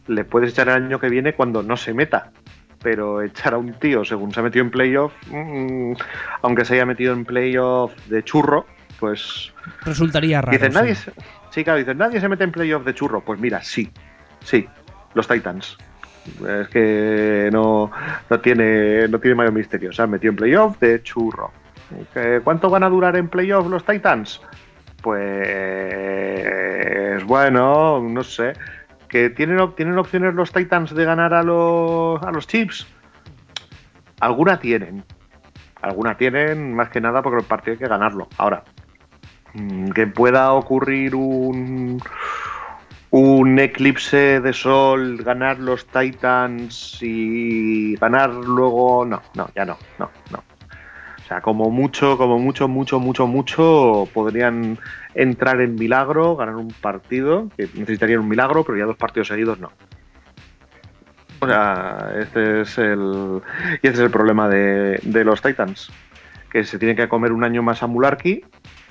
Le puedes echar el año que viene cuando no se meta. Pero echar a un tío según se ha metido en playoff, mm, aunque se haya metido en playoff de churro, pues. Resultaría raro. dicen, sí. nadie. Se, sí, claro, dicen, nadie se mete en playoff de churro. Pues mira, sí, sí, los Titans. Es que no, no tiene no tiene mayor misterio. Se han metido en playoff de churro. ¿Que ¿Cuánto van a durar en playoff los Titans? Pues bueno, no sé. ¿Que tienen opciones los Titans de ganar a los, a los Chips? Alguna tienen. Alguna tienen, más que nada porque el partido hay que ganarlo. Ahora, mm, que pueda ocurrir un, un eclipse de sol, ganar los Titans y ganar luego. No, no, ya no, no, no. O sea, como mucho, como mucho, mucho, mucho, mucho, podrían entrar en milagro, ganar un partido, que necesitarían un milagro, pero ya dos partidos seguidos no. O sea, este es el. Y este es el problema de, de los Titans. Que se tienen que comer un año más a Mularkey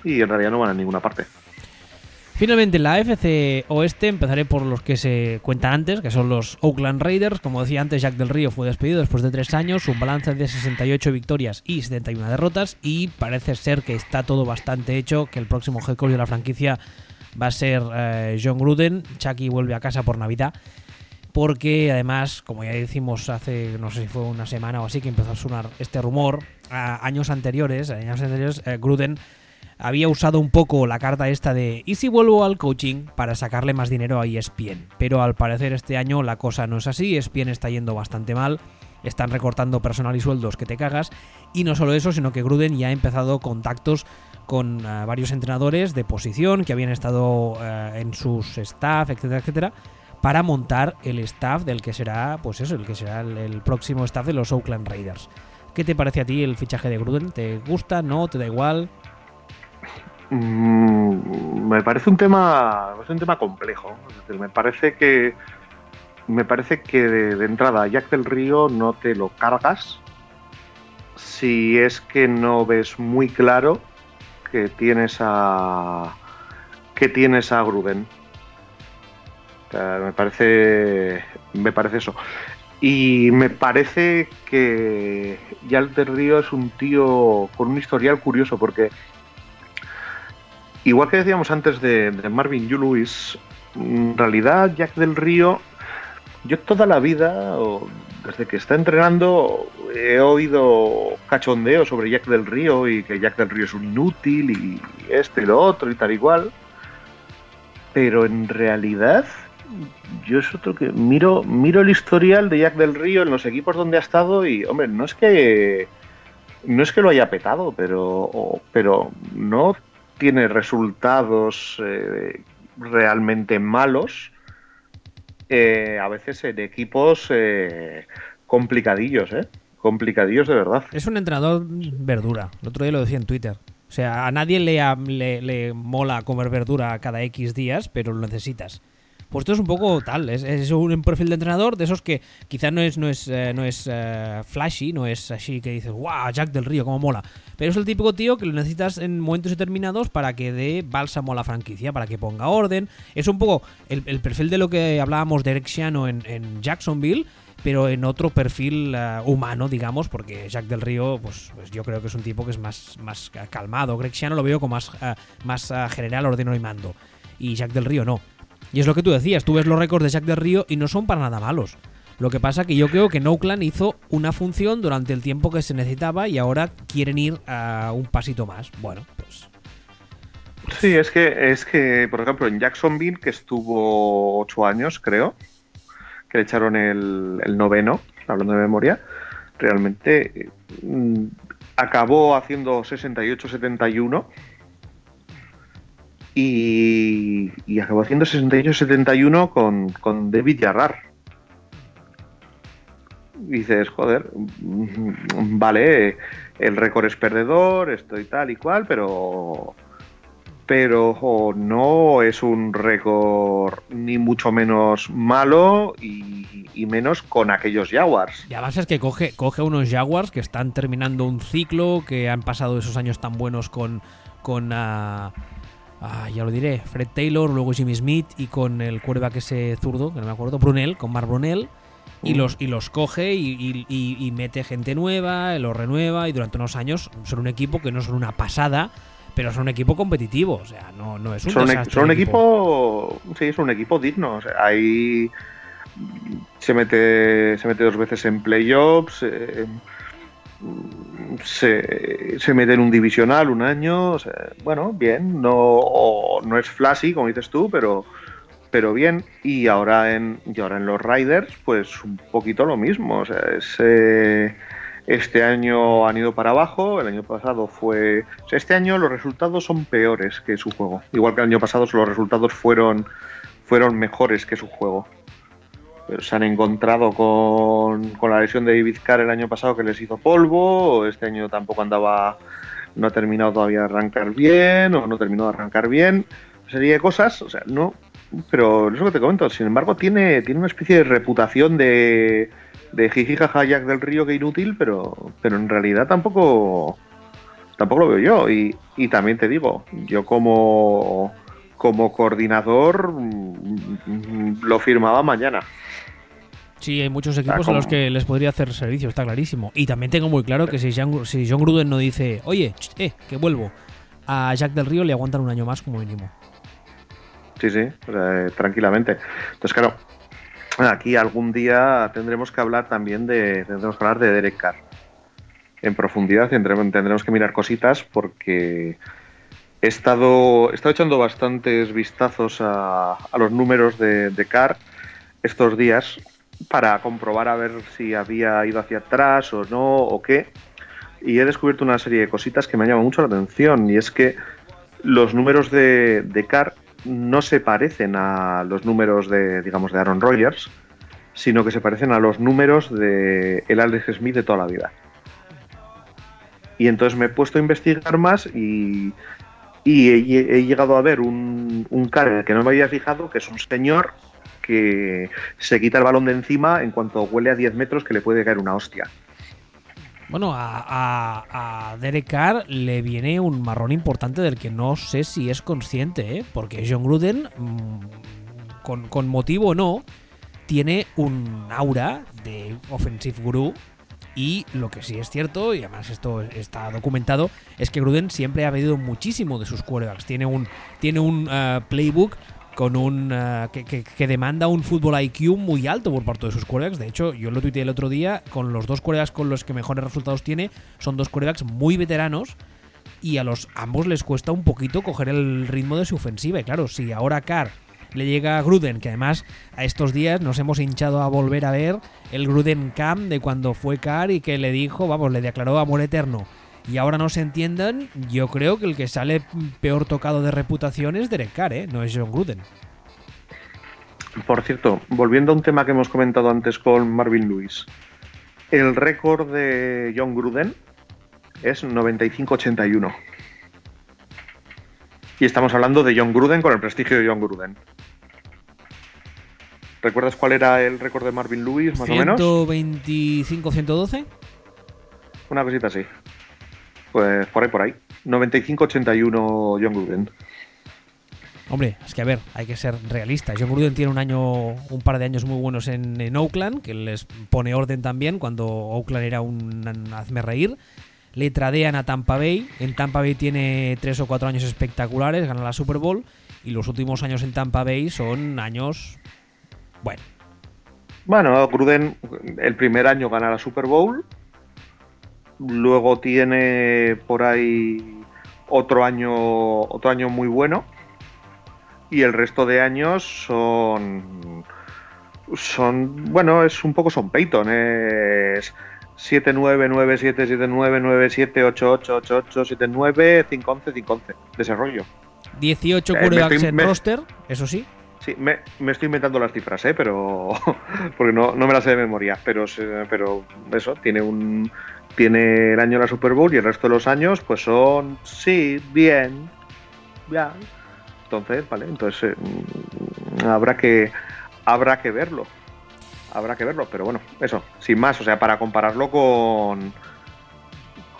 y en realidad no van a ninguna parte. Finalmente, en la AFC Oeste empezaré por los que se cuentan antes, que son los Oakland Raiders. Como decía antes, Jack del Río fue despedido después de tres años, un balance de 68 victorias y 71 derrotas. Y parece ser que está todo bastante hecho, que el próximo head coach de la franquicia va a ser eh, John Gruden. Chucky vuelve a casa por Navidad. Porque además, como ya decimos hace, no sé si fue una semana o así, que empezó a sonar este rumor, años anteriores, años anteriores, eh, Gruden había usado un poco la carta esta de ¿y si vuelvo al coaching? para sacarle más dinero a ESPN. Pero al parecer este año la cosa no es así, ESPN está yendo bastante mal, están recortando personal y sueldos que te cagas, y no solo eso, sino que Gruden ya ha empezado contactos con eh, varios entrenadores de posición que habían estado eh, en sus staff, etcétera, etcétera, para montar el staff del que será, pues eso, el que será el próximo staff de los Oakland Raiders. ¿Qué te parece a ti el fichaje de Gruden? ¿Te gusta? ¿No? ¿Te da igual? Mm, me parece un tema, es un tema complejo. Me parece que me parece que de, entrada Jack del Río no te lo cargas si es que no ves muy claro que tienes a que tienes a Gruden. me parece me parece eso. Y me parece que Jack del Río es un tío con un historial curioso porque igual que decíamos antes de, Marvin Yu Lewis, en realidad Jack del Río yo toda la vida, desde que está entrenando, he oído cachondeo sobre Jack del Río y que Jack del Río es un inútil y este y lo otro y tal igual. Pero en realidad, yo es otro que miro, miro el historial de Jack del Río en los equipos donde ha estado y, hombre, no es que no es que lo haya petado, pero, pero no tiene resultados eh, realmente malos eh, a veces en equipos eh, complicadillos, ¿eh? Complicadillos de verdad. Es un entrenador verdura. El otro día lo decía en Twitter. O sea, a nadie le, le, le mola comer verdura cada X días, pero lo necesitas. Pues esto es un poco tal, es, un perfil de entrenador de esos que quizás no es, no es, eh, no es eh, flashy, no es así que dices, wow, Jack del Río, cómo mola. Pero es el típico tío que lo necesitas en momentos determinados para que dé bálsamo a la franquicia, para que ponga orden. Es un poco el, perfil de lo que hablábamos de Eric en, Jacksonville, pero en otro perfil eh, humano, digamos, porque Jack del Río, pues, pues, yo creo que es un tipo que es más, más calmado. Greg lo veo como más, más general, ordeno y mando. Y Jack del Río no. Y es lo que tú decías, tú ves los récords de Jack del Río y no son para nada malos. Lo que pasa que yo creo que Clan hizo una función durante el tiempo que se necesitaba y ahora quieren ir a un pasito más. Bueno, pues. Sí, es que, es que, por ejemplo, en Jacksonville, que estuvo ocho años, creo, que le echaron el, noveno, hablando de memoria, realmente mm, acabó haciendo 68-71 y, acabó haciendo 68-71 con, con David Yarrar. Dices, joder, vale, el récord es perdedor, esto y tal y cual, pero pero no es un récord ni mucho menos malo y, menos con aquellos Jaguars. Y además es que coge, coge unos Jaguars que están terminando un ciclo, que han pasado esos años tan buenos con, con uh, Ah, ya lo diré, Fred Taylor, luego Jimmy Smith y con el que ese zurdo, que no me acuerdo, Brunel, con Mark Brunel. Y, mm. los, y los coge y, mete gente nueva, los renueva y durante unos años son un equipo que no son una pasada, pero son un equipo competitivo. O sea, no, no es un son, son un equipo. Sí, es un equipo digno. O sea, ahí se mete, se mete dos veces en playoffs. Eh, se, se, mete en un divisional un año, bueno, bien, no, no es flashy, como dices tú, pero, pero bien. Y ahora en, y ahora en los Riders, pues un poquito lo mismo. O sea, este año han ido para abajo, el año pasado fue... este año los resultados son peores que su juego. Igual que el año pasado los resultados fueron, fueron mejores que su juego se han encontrado con, la lesión de David el año pasado que les hizo polvo, este año tampoco andaba, no ha terminado todavía de arrancar bien, o no terminó de arrancar bien, serie de cosas, o sea, no, pero es lo que te comento, sin embargo tiene, tiene una especie de reputación de, de jijijaja Jack del Río que inútil, pero, pero en realidad tampoco, tampoco lo veo yo, y, y también te digo, yo como como coordinador mm, lo firmaba mañana. Sí, hay muchos equipos a los que les podría hacer servicio, está clarísimo. Y también tengo muy claro que si John, si John Gruden no dice, oye, eh, que vuelvo, a Jack del Río le aguantan un año más como mínimo. Sí, sí, tranquilamente. Entonces, claro, aquí algún día tendremos que hablar también de, tendremos que hablar de Derek Carr en profundidad, tendremos, tendremos que mirar cositas porque he estado, he estado echando bastantes vistazos a, a los números de, de Carr estos días para comprobar a ver si había ido hacia atrás o no o qué. Y he descubierto una serie de cositas que me han llamado mucho la atención. Y es que los números de, de Carr no se parecen a los números de, digamos, de Aaron Rodgers, sino que se parecen a los números de el Alex Smith de toda la vida. Y entonces me he puesto a investigar más y, he, llegado a ver un, un Carr que no me había fijado, que es un señor que se quita el balón de encima en cuanto huele a 10 metros que le puede caer una hostia. Bueno, a, Derek Carr le viene un marrón importante del que no sé si es consciente, ¿eh? porque John Gruden, mm, con, motivo o no, tiene un aura de offensive guru y lo que sí es cierto, y además esto está documentado, es que Gruden siempre ha pedido muchísimo de sus quarterbacks. Tiene un, tiene un uh, playbook con un uh, que, demanda un fútbol IQ muy alto por parte de sus quarterbacks. De hecho, yo lo tuiteé el otro día, con los dos quarterbacks con los que mejores resultados tiene, son dos quarterbacks muy veteranos y a los ambos les cuesta un poquito coger el ritmo de su ofensiva. Y claro, si ahora Carr le llega a Gruden, que además a estos días nos hemos hinchado a volver a ver el Gruden Camp de cuando fue Carr y que le dijo, vamos, le declaró amor eterno. Y ahora no se entiendan, yo creo que el que sale peor tocado de reputación es Derek Carr, ¿eh? no es John Gruden. Por cierto, volviendo a un tema que hemos comentado antes con Marvin Lewis, el récord de John Gruden es 95-81. Y estamos hablando de John Gruden con el prestigio de John Gruden. ¿Recuerdas cuál era el récord de Marvin Lewis, más o menos? 125-112. Una cosita así. Pues por ahí, por ahí. 95-81 John Gruden. Hombre, es que a ver, hay que ser realista. John Gruden tiene un año, un par de años muy buenos en, Oakland, que les pone orden también cuando Oakland era un hazme reír. Le tradean a Tampa Bay. En Tampa Bay tiene tres o cuatro años espectaculares, gana la Super Bowl. Y los últimos años en Tampa Bay son años bueno. Bueno, Gruden el primer año gana la Super Bowl. Luego tiene por ahí otro año, otro año muy bueno. Y el resto de años son. Son. Bueno, es un poco son Peyton. Es 7-9, 9-7, 7-9, 9-7, 8-8, 8-8, 7-9, 5-11, 5-11. Desarrollo. 18 quarterbacks en roster, eso sí. Sí, me, estoy inventando las cifras, ¿eh? pero porque no, me las sé de memoria. Pero, pero eso, tiene un tiene el año de la Super Bowl y el resto de los años, pues son sí, bien, ya. Entonces, vale, entonces eh, habrá que habrá que verlo, habrá que verlo. Pero bueno, eso, sin más, o sea, para compararlo con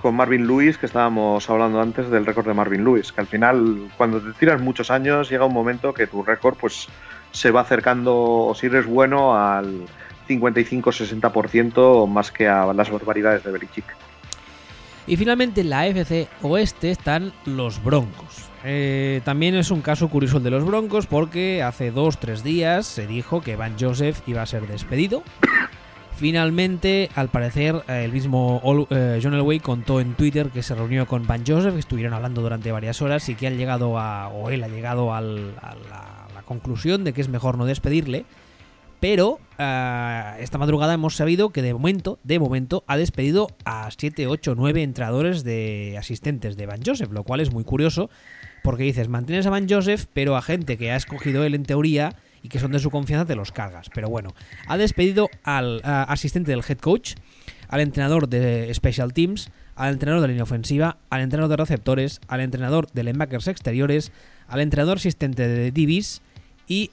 con Marvin Lewis, que estábamos hablando antes del récord de Marvin Lewis, que al final, cuando te tiras muchos años, llega un momento que tu récord pues se va acercando, o si eres bueno, al 55-60% más que a las barbaridades de Belichick. Y finalmente en la AFC Oeste están los Broncos. Eh, también es un caso curioso el de los Broncos porque hace dos tres días se dijo que Van Joseph iba a ser despedido Finalmente, al parecer, eh, el mismo eh, John Elway contó en Twitter que se reunió con Van Joseph, que estuvieron hablando durante varias horas y que han llegado a, o él ha llegado a la, conclusión de que es mejor no despedirle. Pero eh, esta madrugada hemos sabido que de momento, de momento, ha despedido a 7, 8, 9 entrenadores de asistentes de Van Joseph, lo cual es muy curioso, porque dices, mantienes a Van Joseph, pero a gente que ha escogido él en teoría y que son de su confianza te los cargas. Pero bueno, ha despedido al asistente del head coach, al entrenador de Special Teams, al entrenador de línea ofensiva, al entrenador de receptores, al entrenador de linebackers exteriores, al entrenador asistente de DBs y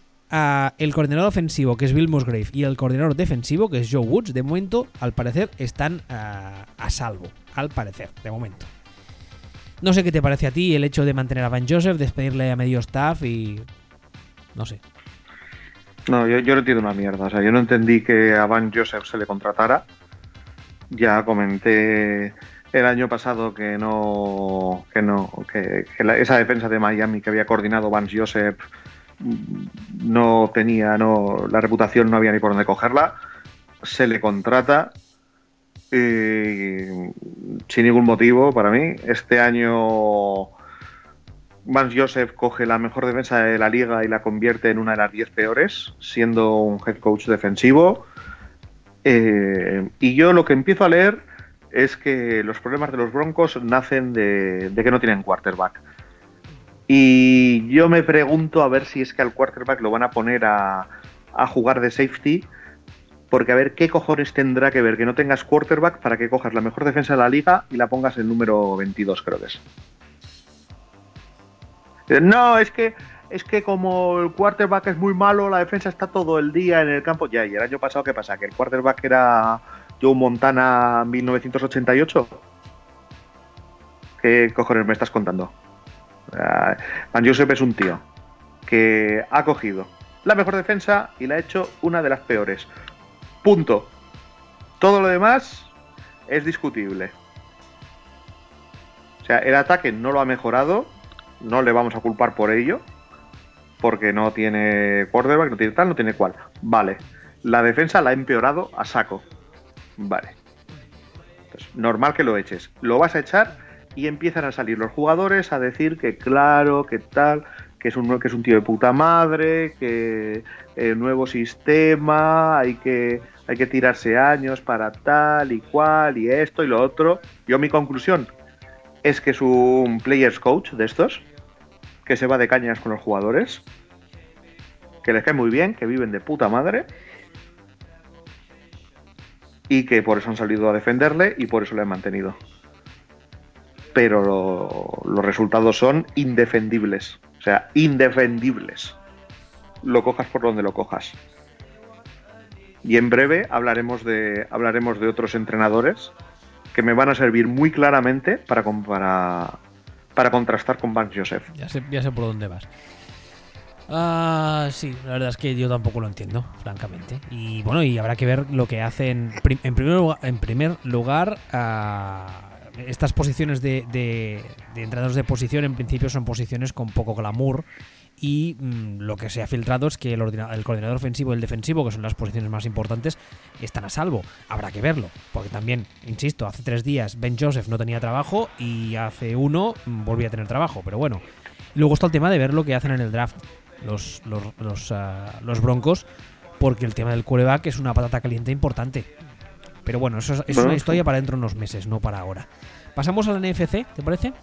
el coordinador ofensivo que es Bill Musgrave y el coordinador defensivo que es Joe Woods. De momento, al parecer, están a, a salvo. Al parecer, de momento. No sé qué te parece a ti el hecho de mantener a Van Joseph, despedirle a medio staff y... No sé. No, yo, yo no entiendo una mierda. O sea, yo no entendí que a Van Joseph se le contratara. Ya comenté el año pasado que no, que no, que, esa defensa de Miami que había coordinado Van Joseph no tenía, la reputación no había ni por dónde cogerla. Se le contrata sin ningún motivo para mí. Este año Vance Joseph coge la mejor defensa de la liga y la convierte en una de las 10 peores, siendo un head coach defensivo. Eh, y yo lo que empiezo a leer es que los problemas de los Broncos nacen de, que no tienen quarterback. Y yo me pregunto a ver si es que al quarterback lo van a poner a, a jugar de safety, porque a ver qué cojones tendrá que ver que no tengas quarterback para que cojas la mejor defensa de la liga y la pongas en número 22, creo que es. No, es que es que como el quarterback es muy malo, la defensa está todo el día en el campo. Ya, y el año pasado, ¿qué pasa? ¿Que el quarterback era Joe Montana 1988? ¿Qué cojones me estás contando? Van Joseph es un tío que ha cogido la mejor defensa y la ha hecho una de las peores. Punto. Todo lo demás es discutible. O sea, el ataque no lo ha mejorado, no le vamos a culpar por ello, porque no tiene quarterback, no tiene tal, no tiene cual. Vale. La defensa la ha empeorado a saco. Vale. Pues normal que lo eches. Lo vas a echar y empiezan a salir los jugadores a decir que claro, que tal, que es un, que es un tío de puta madre, que el nuevo sistema, hay que, hay que tirarse años para tal y cual y esto y lo otro. Yo mi conclusión es que es un players coach de estos, que se va de cañas con los jugadores, que les cae muy bien, que viven de puta madre y que por eso han salido a defenderle y por eso le han mantenido pero los resultados son indefendibles. O sea, indefendibles. Lo cojas por donde lo cojas. Y en breve hablaremos de, hablaremos de otros entrenadores que me van a servir muy claramente para, para, para contrastar con Vance Joseph. Ya sé, ya sé por dónde vas. Ah, sí, la verdad es que yo tampoco lo entiendo, francamente. Y bueno, y habrá que ver lo que hacen. En primer lugar, en primer lugar ah, estas posiciones de, de, entrenadores de posición en principio son posiciones con poco glamour y mm, lo que se ha filtrado es que el, el, coordinador ofensivo y el defensivo, que son las posiciones más importantes, están a salvo. Habrá que verlo, porque también, insisto, hace tres días Ben Joseph no tenía trabajo y hace uno mm, volvía a tener trabajo, pero bueno. Luego está el tema de ver lo que hacen en el draft los, los, los, ah, los Broncos, porque el tema del quarterback es una patata caliente importante. Pero bueno, eso es, una historia para dentro de unos meses, no para ahora. Pasamos a la NFC, ¿te parece?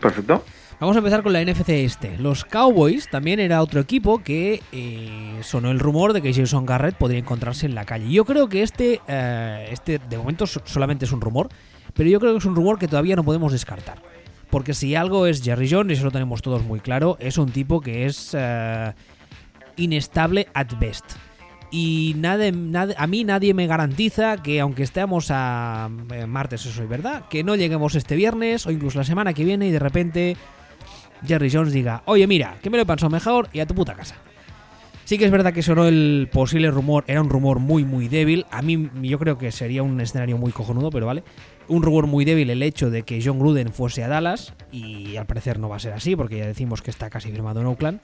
perfecto. Vamos a empezar con la NFC este. Los Cowboys también era otro equipo que eh, sonó el rumor de que Jason Garrett podría encontrarse en la calle. Yo creo que este, eh, este de momento solamente es un rumor, pero yo creo que es un rumor que todavía no podemos descartar. Porque si algo es Jerry Jones, y eso lo tenemos todos muy claro, es un tipo que es eh, inestable at best y a mí nadie me garantiza que aunque estemos a eh, martes, eso es verdad, que no lleguemos este viernes o incluso la semana que viene y de repente Jerry Jones diga, oye mira, que me lo pensado mejor y a tu puta casa. Sí que es verdad que sonó el posible rumor, era un rumor muy muy débil, a mí yo creo que sería un escenario muy cojonudo, pero vale. Un rumor muy débil el hecho de que John Gruden fuese a Dallas y al parecer no va a ser así porque ya decimos que está casi firmado en Oakland.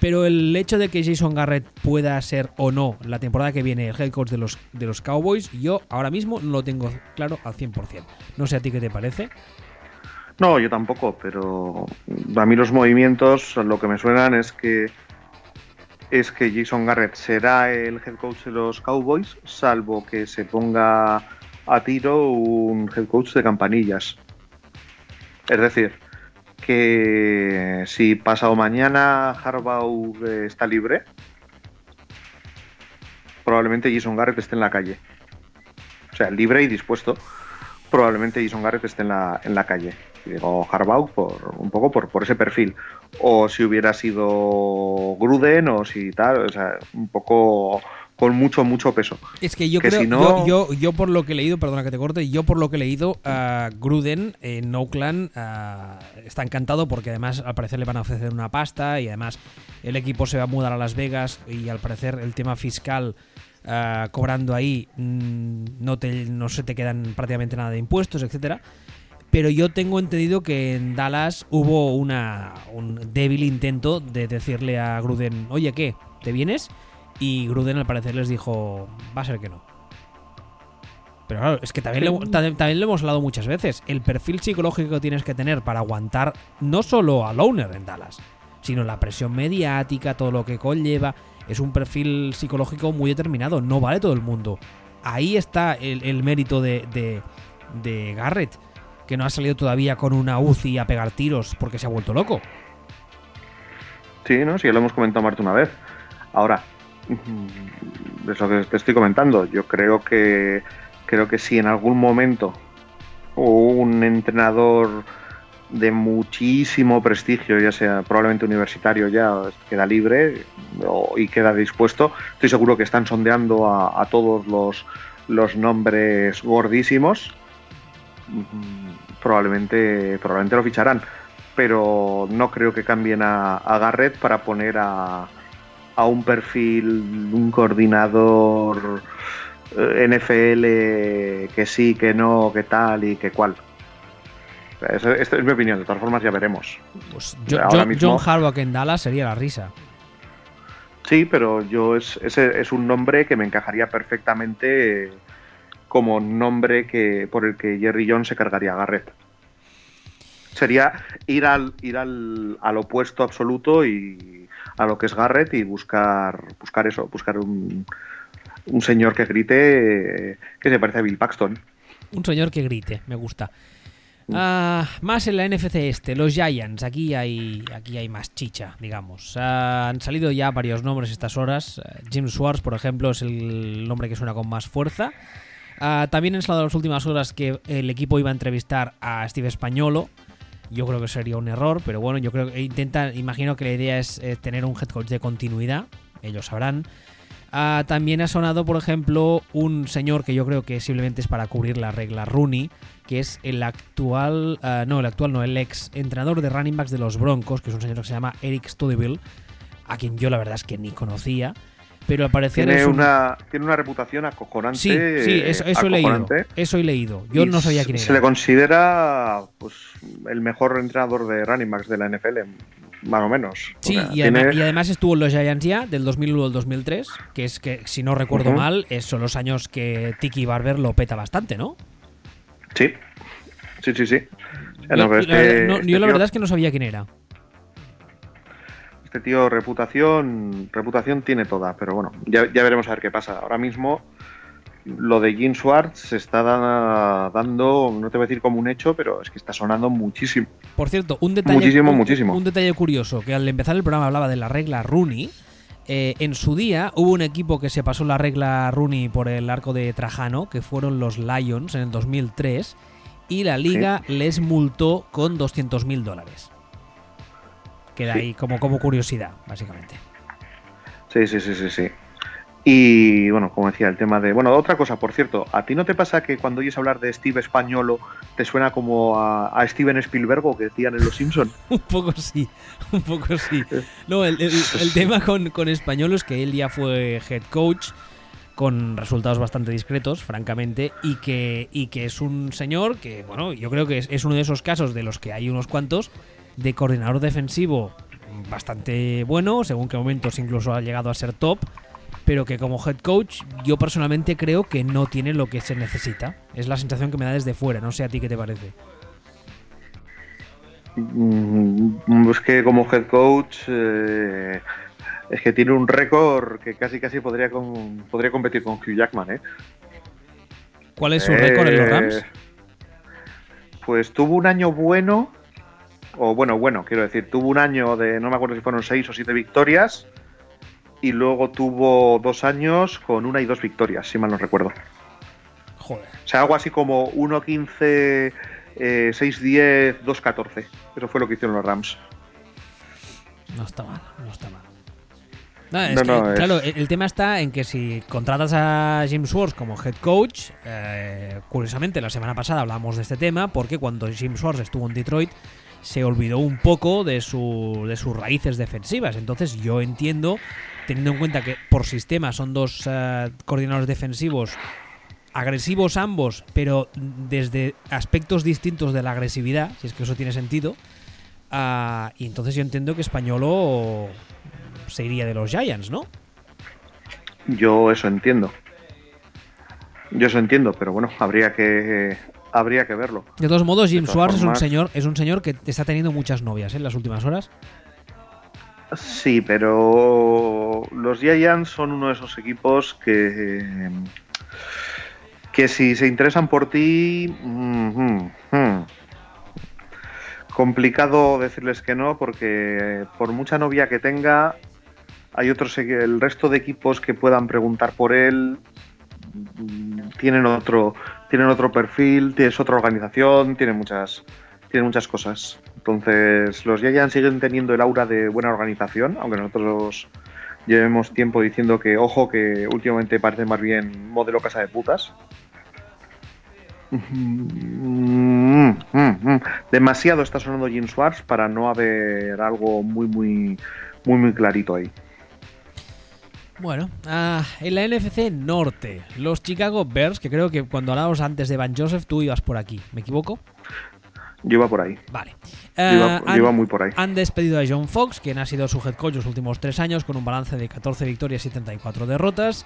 Pero el hecho de que Jason Garrett pueda ser o no la temporada que viene el head coach de los, de los Cowboys, yo ahora mismo no lo tengo claro al 100%. No sé a ti qué te parece. No, yo tampoco, pero a mí los movimientos lo que me suenan es que es que Jason Garrett será el head coach de los Cowboys, salvo que se ponga a tiro un head coach de campanillas. Es decir, que si pasado mañana Harbaugh eh, está libre, probablemente Jason Garrett esté en la calle. O sea, libre y dispuesto, probablemente Jason Garrett esté en la, en la calle. Digo Harbaugh por, un poco por, por ese perfil. O si hubiera sido Gruden o si tal, o sea, un poco con mucho, mucho peso. Es que yo creo, yo, yo, por lo que he leído, perdona que te corte, yo por lo que he leído, Gruden en Oakland está encantado porque además al parecer le van a ofrecer una pasta y además el equipo se va a mudar a Las Vegas y al parecer el tema fiscal cobrando ahí mm, no, te, no se te quedan prácticamente nada de impuestos, etcétera. Pero yo tengo entendido que en Dallas hubo una, un débil intento de decirle a Gruden, oye, ¿qué? ¿Te vienes? Y Gruden al parecer les dijo, va a ser que no. Pero claro, es que también, lo, también, hemos hablado muchas veces. El perfil psicológico que tienes que tener para aguantar no solo al owner en Dallas, sino la presión mediática, todo lo que conlleva, es un perfil psicológico muy determinado. No vale todo el mundo. Ahí está el, mérito de, de, de Garrett, que no ha salido todavía con una UCI a pegar tiros porque se ha vuelto loco. Sí, ¿no? Sí, lo hemos comentado Marta una vez. Ahora, es lo que te estoy comentando. Yo creo que creo que si en algún momento un entrenador de muchísimo prestigio, ya sea probablemente universitario ya queda libre y queda dispuesto. Estoy seguro que están sondeando a, todos los, los, nombres gordísimos. Probablemente, probablemente lo ficharán, pero no creo que cambien a, a Garrett para poner a, a un perfil, un coordinador eh, NFL que sí, que no, que tal y que cual. Esta es mi opinión, de todas formas ya veremos. Pues John Harbaugh en Dallas sería la risa. Sí, pero yo es, ese es un nombre que me encajaría perfectamente como nombre que por el que Jerry Jones se cargaría a Garrett. Sería ir al ir al, al opuesto absoluto y a lo que es Garrett y buscar buscar eso, buscar un, un señor que grite que se parece a Bill Paxton. Un señor que grite, me gusta. Ah, más en la NFC este, los Giants. Aquí hay, aquí hay más chicha, digamos. Ah, han salido ya varios nombres estas horas. Ah, Jim Swartz, por ejemplo, es el nombre que suena con más fuerza. también han salido las últimas horas que el equipo iba a entrevistar a Steve Españolo. Yo creo que sería un error, pero bueno, yo creo que intenta, imagino que la idea es tener un head coach de continuidad. Ellos sabrán. también ha sonado, por ejemplo, un señor que yo creo que simplemente es para cubrir la regla Rooney que es el actual, eh, no, el actual no, el ex entrenador de running backs de los Broncos, que es un señor que se llama Eric Studeville, a quien yo la verdad es que ni conocía. Pero al parecer tiene, una, tiene una reputación acojonante. Sí, sí, eso, he leído. Eso he leído. Yo no sabía quién era. Se le considera pues, el mejor entrenador de running backs de la NFL, más o menos. Sí, y, además, estuvo en los Giants ya, del 2001 al 2003, que es que, si no recuerdo mal, son los años que Tiki Barber lo peta bastante, ¿no? Sí, sí, sí, sí. Yo, la, este verdad es que no sabía quién era. Este tío, reputación, reputación tiene toda, pero bueno, ya, veremos a ver qué pasa. Ahora mismo lo de Jim Schwartz se está dando, no te voy a decir como un hecho, pero es que está sonando muchísimo. Por cierto, un detalle, muchísimo, muchísimo. un detalle curioso, que al empezar el programa hablaba de la regla Rooney. Eh, en su día hubo un equipo que se pasó la regla Rooney por el arco de Trajano, que fueron los Lions en el 2003, y la liga les multó con 200.000 dólares. Queda ahí como, como curiosidad, básicamente. Sí, sí, sí, sí, sí. Y bueno, como decía, el tema de. Bueno, otra cosa, por cierto, ¿a ti no te pasa que cuando oyes hablar de Steve Españolo te suena como a, Steven Spielberg o que decían en Los Simpsons? un poco sí, un poco sí. No, el, tema con, con Españolo es que él ya fue head coach con resultados bastante discretos, francamente, y que, y que es un señor que, bueno, yo creo que es, es uno de esos casos de los que hay unos cuantos de coordinador defensivo bastante bueno, según qué momentos incluso ha llegado a ser top pero que como head coach yo personalmente creo que no tiene lo que se necesita. Es la sensación que me da desde fuera, no sé a ti qué te parece. Mm, es que como head coach eh, es que tiene un récord que casi casi podría podría competir con Hugh Jackman, ¿eh? ¿Cuál es su récord en los Rams? Eh, pues tuvo un año bueno, o bueno, bueno, quiero decir, tuvo un año de, no me acuerdo si fueron seis o siete victorias, y luego tuvo dos años con una y dos victorias, si mal no recuerdo. Joder. O sea, algo así como 1-15, 6-10, 2-14. Eso fue lo que hicieron los Rams. No está mal, no está mal. Claro, el tema está en que si contratas a Jim Swartz como head coach, eh, curiosamente la semana pasada hablamos de este tema porque cuando Jim Swartz estuvo en Detroit se olvidó un poco de, su, de sus raíces defensivas. Entonces yo entiendo teniendo en cuenta que por sistema son dos eh, coordinadores defensivos agresivos ambos, pero desde aspectos distintos de la agresividad, si es que eso tiene sentido. Ah, y entonces yo entiendo que Españolo se iría de los Giants, ¿no? Yo eso entiendo. Yo eso entiendo, pero bueno, habría que habría que verlo. De todos modos, Jim Schwartz es un señor es un señor que está teniendo muchas novias ¿eh? en las últimas horas. Sí, pero los Giants son uno de esos equipos que, que si se interesan por ti, complicado decirles que no, porque por mucha novia que tenga, hay otros, el resto de equipos que puedan preguntar por él tienen otro, tienen otro perfil, tienes otra organización, tienen muchas, Tiene muchas cosas. Entonces, los Giants siguen teniendo el aura de buena organización, aunque nosotros llevemos tiempo diciendo que, ojo, que últimamente parece más bien modelo casa de putas. Demasiado está sonando Jim Swartz para no haber algo muy, muy, muy, muy clarito ahí. Bueno, ah, en la NFC Norte, los Chicago Bears, que creo que cuando hablábamos antes de Van Joseph, tú ibas por aquí, ¿me equivoco? Yo iba por ahí. Vale. Iba, Ah, han- iba muy por ahí. Han despedido a John Fox, quien ha sido su head coach los últimos tres años, con un balance de 14 victorias y 74 derrotas.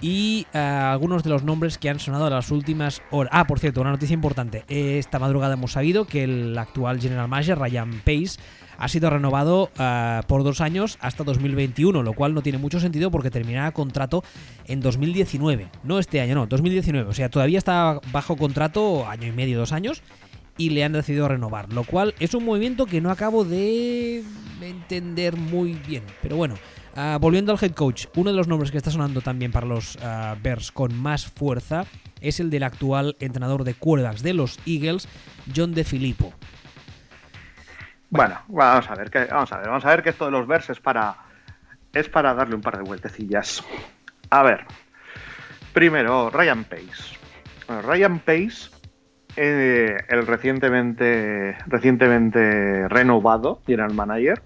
Y ah, algunos de los nombres que han sonado en las últimas horas. Ah, por cierto, una noticia importante. Esta madrugada hemos sabido que el actual general manager, Ryan Pace, ha sido renovado ah, por dos años hasta 2021, lo cual no tiene mucho sentido porque terminará contrato en 2019. No este año, no, 2019. O sea, todavía está bajo contrato año y medio, dos años y le han decidido renovar, lo cual es un movimiento que no acabo de entender muy bien. Pero bueno, ah, volviendo al head coach, uno de los nombres que está sonando también para los ah, Bears con más fuerza es el del actual entrenador de quarterbacks de los Eagles, John DeFilippo. Bueno, vamos a ver que vamos a ver, vamos a ver que esto de los Bears es para es para darle un par de vueltecillas. A ver, primero Ryan Pace. Bueno, Ryan Pace, eh, el recientemente recientemente renovado general manager,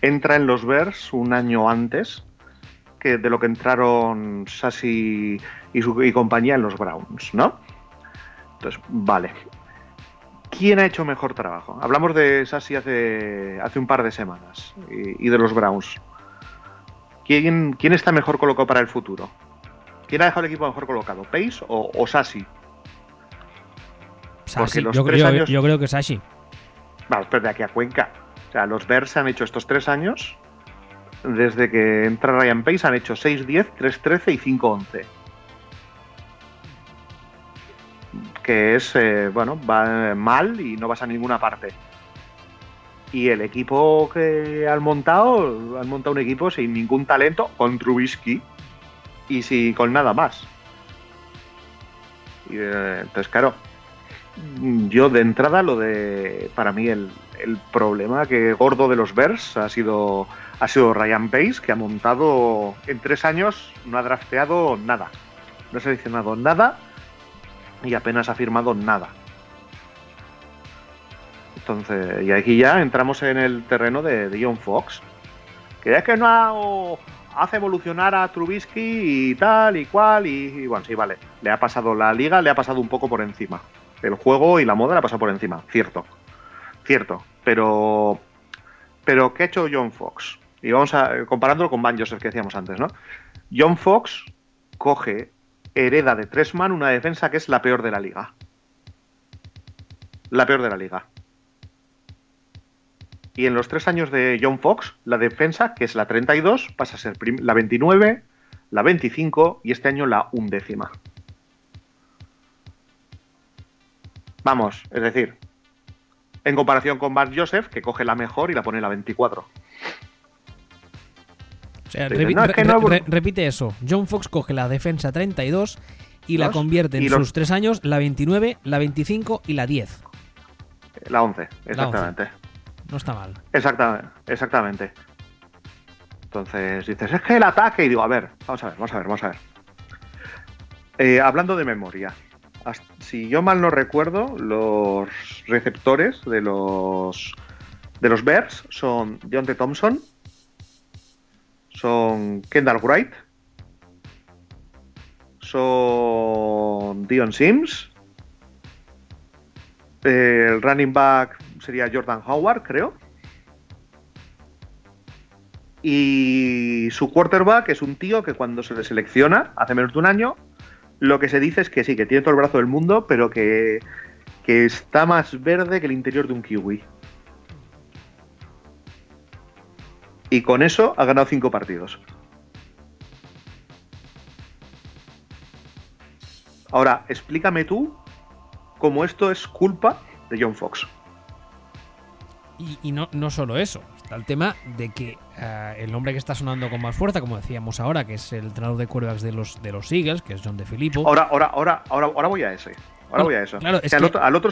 entra en los Bears un año antes que de lo que entraron Sassy y, su, y compañía en los Browns, ¿no? Entonces, vale. ¿Quién ha hecho mejor trabajo? Hablamos de Sassy hace, hace un par de semanas y, y de los Browns. ¿Quién, ¿Quién está mejor colocado para el futuro? ¿Quién ha dejado el equipo mejor colocado? ¿Pace o, o Sassy? Sashi, los yo, tres yo- años- yo creo que Sashi. Vamos, pero de aquí a Cuenca. O sea, los Bears han hecho estos tres años. Desde que entra Ryan Pace han hecho 6-10, 3-13 y 5-11. Que es, eh, bueno, va mal y no vas a ninguna parte. Y el equipo que han montado, han montado un equipo sin ningún talento, con Trubisky y sin, con nada más. Y, eh, entonces, claro, yo de entrada lo de para mí el, el problema que gordo de los Bears ha sido ha sido Ryan Pace que ha montado en tres años no ha drafteado nada no ha seleccionado nada y apenas ha firmado nada entonces y aquí ya entramos en el terreno de, John Fox que es que no ha- hace evolucionar a Trubisky y tal y cual y, bueno sí vale le ha pasado la liga le ha pasado un poco por encima el juego y la moda la pasa por encima, cierto. Cierto. Pero. Pero, ¿qué ha hecho John Fox? Y vamos a. comparándolo con Van Joseph que decíamos antes, ¿no? John Fox coge, hereda de tres man una defensa que es la peor de la liga. La peor de la liga. Y en los tres años de John Fox, la defensa, que es la 32, pasa a ser la 29, la 25 y este año la undécima. Vamos, es decir, en comparación con Van Joseph, que coge la mejor y la pone la 24. O sea, Dice, repi- no, es que re- no- re- repite eso. John Fox coge la defensa 32 y la convierte en los- sus tres años la 29, la 25 y la 10. La 11, exactamente. No está mal. Exactamente, exactamente. Entonces dices, es que el ataque, y digo, a ver, vamos a ver, vamos a ver, vamos a ver. Eh, hablando de memoria, si yo mal no recuerdo, los receptores de los de los Bears son Deontay Thompson, son Kendall Wright, son Dion Sims, el running back sería Jordan Howard, creo. Y su quarterback es un tío que cuando se le selecciona, hace menos de un año, lo que se dice es que sí, que tiene todo el brazo del mundo, pero que, que está más verde que el interior de un kiwi. Y con eso ha ganado cinco partidos. Ahora, explícame tú cómo esto es culpa de John Fox. Y, y no, no solo eso. Está el tema de que eh, el hombre que está sonando con más fuerza, como decíamos ahora, que es el entrenador de quarterbacks de los, de los Eagles, que es John DeFilippo. Ahora, ahora, ahora, ahora, ahora voy a ese. Ahora No, voy a eso. claro, es al, que- otro, al otro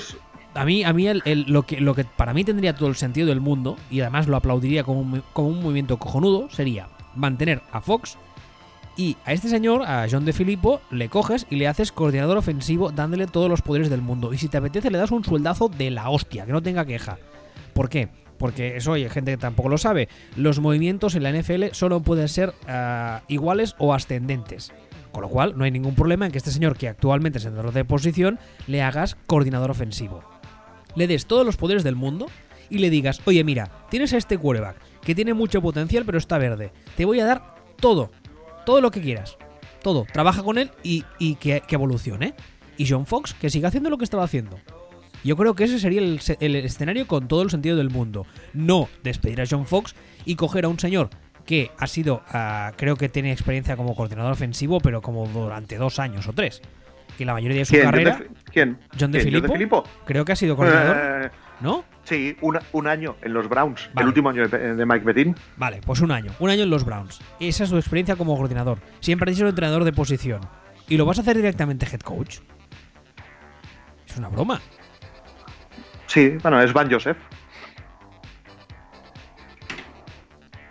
a mí, a mí lo, que, lo que para mí tendría todo el sentido del mundo, y además lo aplaudiría como un, como un movimiento cojonudo, sería mantener a Fox y a este señor, a John de Filippo, le coges y le haces coordinador ofensivo dándole todos los poderes del mundo. Y si te apetece, le das un sueldazo de la hostia, que no tenga queja. ¿Por qué? Porque eso hay gente que tampoco lo sabe. Los movimientos en la NFL solo pueden ser ah, iguales o ascendentes. Con lo cual, no hay ningún problema en que este señor, que actualmente es entrenador de posición, le hagas coordinador ofensivo. Le des todos los poderes del mundo y le digas, oye, mira, tienes a este quarterback que tiene mucho potencial pero está verde. Te voy a dar todo, todo lo que quieras. Todo. Trabaja con él y, que, evolucione. Y John Fox, que siga haciendo lo que estaba haciendo. Yo creo que ese sería el, escenario con todo el sentido del mundo. No despedir a John Fox y coger a un señor que ha sido, ah, creo que tiene experiencia como coordinador ofensivo, pero como durante dos años o tres. Que la mayoría de su carrera. ¿Quién? John de, Filippo, Creo que ha sido coordinador. Eh, ¿No? Sí, un año en los Browns, el último año de, Mike Bettin. Vale, pues un año, un año en los Browns. Esa es su experiencia como coordinador. Siempre ha sido entrenador de posición. ¿Y lo vas a hacer directamente head coach? Es una broma. Sí, bueno, es Van Joseph.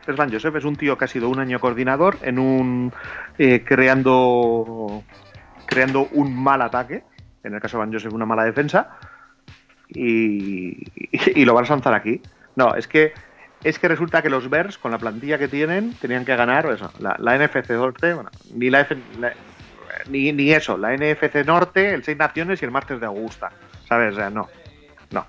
Es Van Joseph, es un tío que ha sido un año coordinador en un. Eh, creando. Creando un mal ataque. En el caso de Van Joseph, una mala defensa y, lo van a lanzar aquí. No, es que es que resulta que los Bears, con la plantilla que tienen, tenían que ganar eso, la, NFC Norte, bueno, ni, la, ni, ni, eso, la NFC Norte, el Seis Naciones y el martes de Augusta. ¿Sabes? O sea, no, no.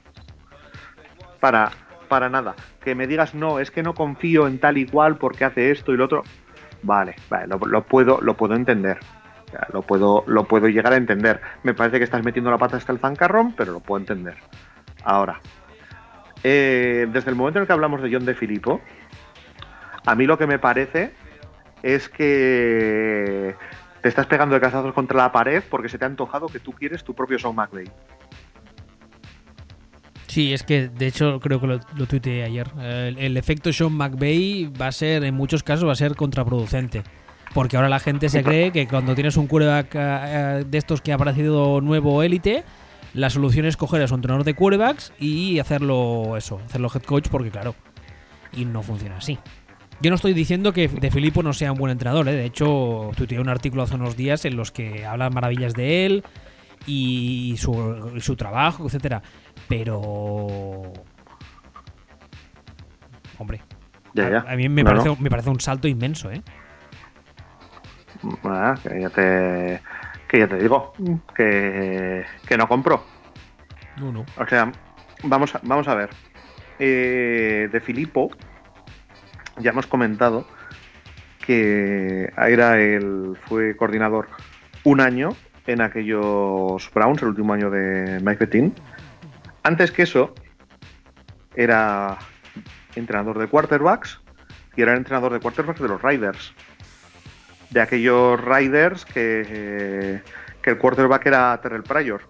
Para, para nada. Que me digas, no, es que no confío en tal y cual porque hace esto y lo otro. Vale, vale, lo puedo, lo puedo entender lo, puedo, lo puedo llegar a entender. Me parece que estás metiendo la pata hasta el zancarrón, pero lo puedo entender. Ahora, eh, desde el momento en el que hablamos de John de Filippo, a mí lo que me parece es que te estás pegando de cazazos contra la pared porque se te ha antojado que tú quieres tu propio Sean McVay. Sí, es que de hecho creo que lo, lo tuiteé ayer. El, efecto Sean McVay va a ser, en muchos casos, va a ser contraproducente. Porque ahora la gente se cree que cuando tienes un quarterback eh, eh, de estos que ha aparecido nuevo élite, la solución es coger a su entrenador de quarterbacks y hacerlo eso, hacerlo head coach, porque claro, y no funciona así. Yo no estoy diciendo que De Filippo no sea un buen entrenador, ¿eh? de hecho, tuiteé un artículo hace unos días en los que hablan maravillas de él y su, trabajo, etcétera. Pero. Hombre. A, mí me, parece, me parece un salto inmenso, ¿eh? Que ya te que ya te digo que, no compro. No, no. O sea, vamos a, vamos a ver. Eh, de Filippo, ya hemos comentado que era el, fue coordinador un año en aquellos Browns, el último año de Mike Bettin. Antes que eso, era entrenador de quarterbacks y era entrenador de quarterbacks de los Riders de aquellos Riders que, que el quarterback era Terrell Pryor.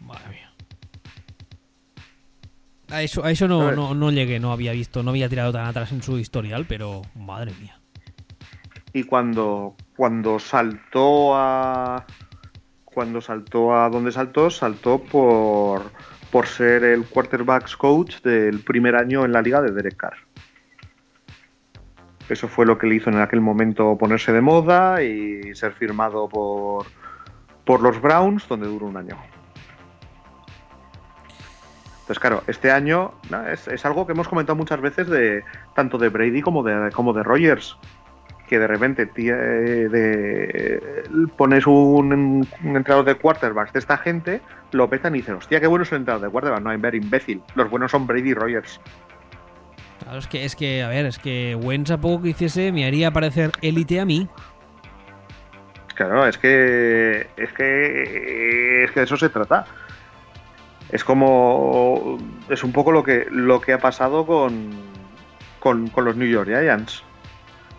Madre mía. A eso, a eso no, no, no, llegué, no había visto, no había tirado tan atrás en su historial, pero madre mía. Y cuando, cuando saltó a. Cuando saltó a donde saltó, saltó por, por ser el quarterbacks coach del primer año en la liga de Derek Carr. Eso fue lo que le hizo en aquel momento ponerse de moda y ser firmado por, por los Browns, donde duró un año. Entonces, claro, este año es, algo que hemos comentado muchas veces de tanto de Brady como de, como de Rogers. Que de repente de, pones un, entrenador de quarterbacks de esta gente, lo petan y dicen, hostia, qué bueno es el entrenador de quarterbacks. No, ver imbécil. Los buenos son Brady y Rogers. Claro, es que, es que, a ver, es que Wentz a poco que hiciese me haría parecer élite a mí. Claro, es que. Es que. Es que de eso se trata. Es como. Es un poco lo que, lo que ha pasado con, con, con los New York Giants.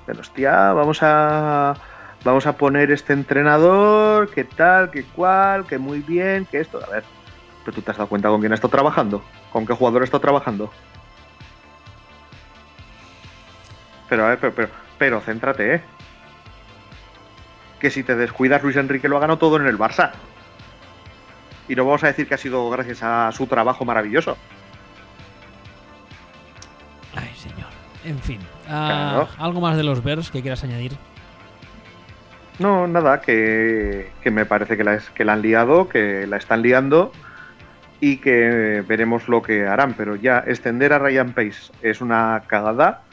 De hostia, vamos a. Vamos a poner este entrenador, que tal, que cual, que muy bien, que esto. A ver, pero tú te has dado cuenta con quién está trabajando, con qué jugador está trabajando. Pero a ver, pero, pero, pero céntrate, ¿eh? Que si te descuidas, Luis Enrique lo ha ganado todo en el Barça. Y no vamos a decir que ha sido gracias a su trabajo maravilloso. Ay, señor. En fin. Ah, ¿Algo más de los Bears que quieras añadir? No, nada, que, me parece que la, que la han liado, que la están liando y que veremos lo que harán. Pero ya extender a Ryan Pace es una cagada.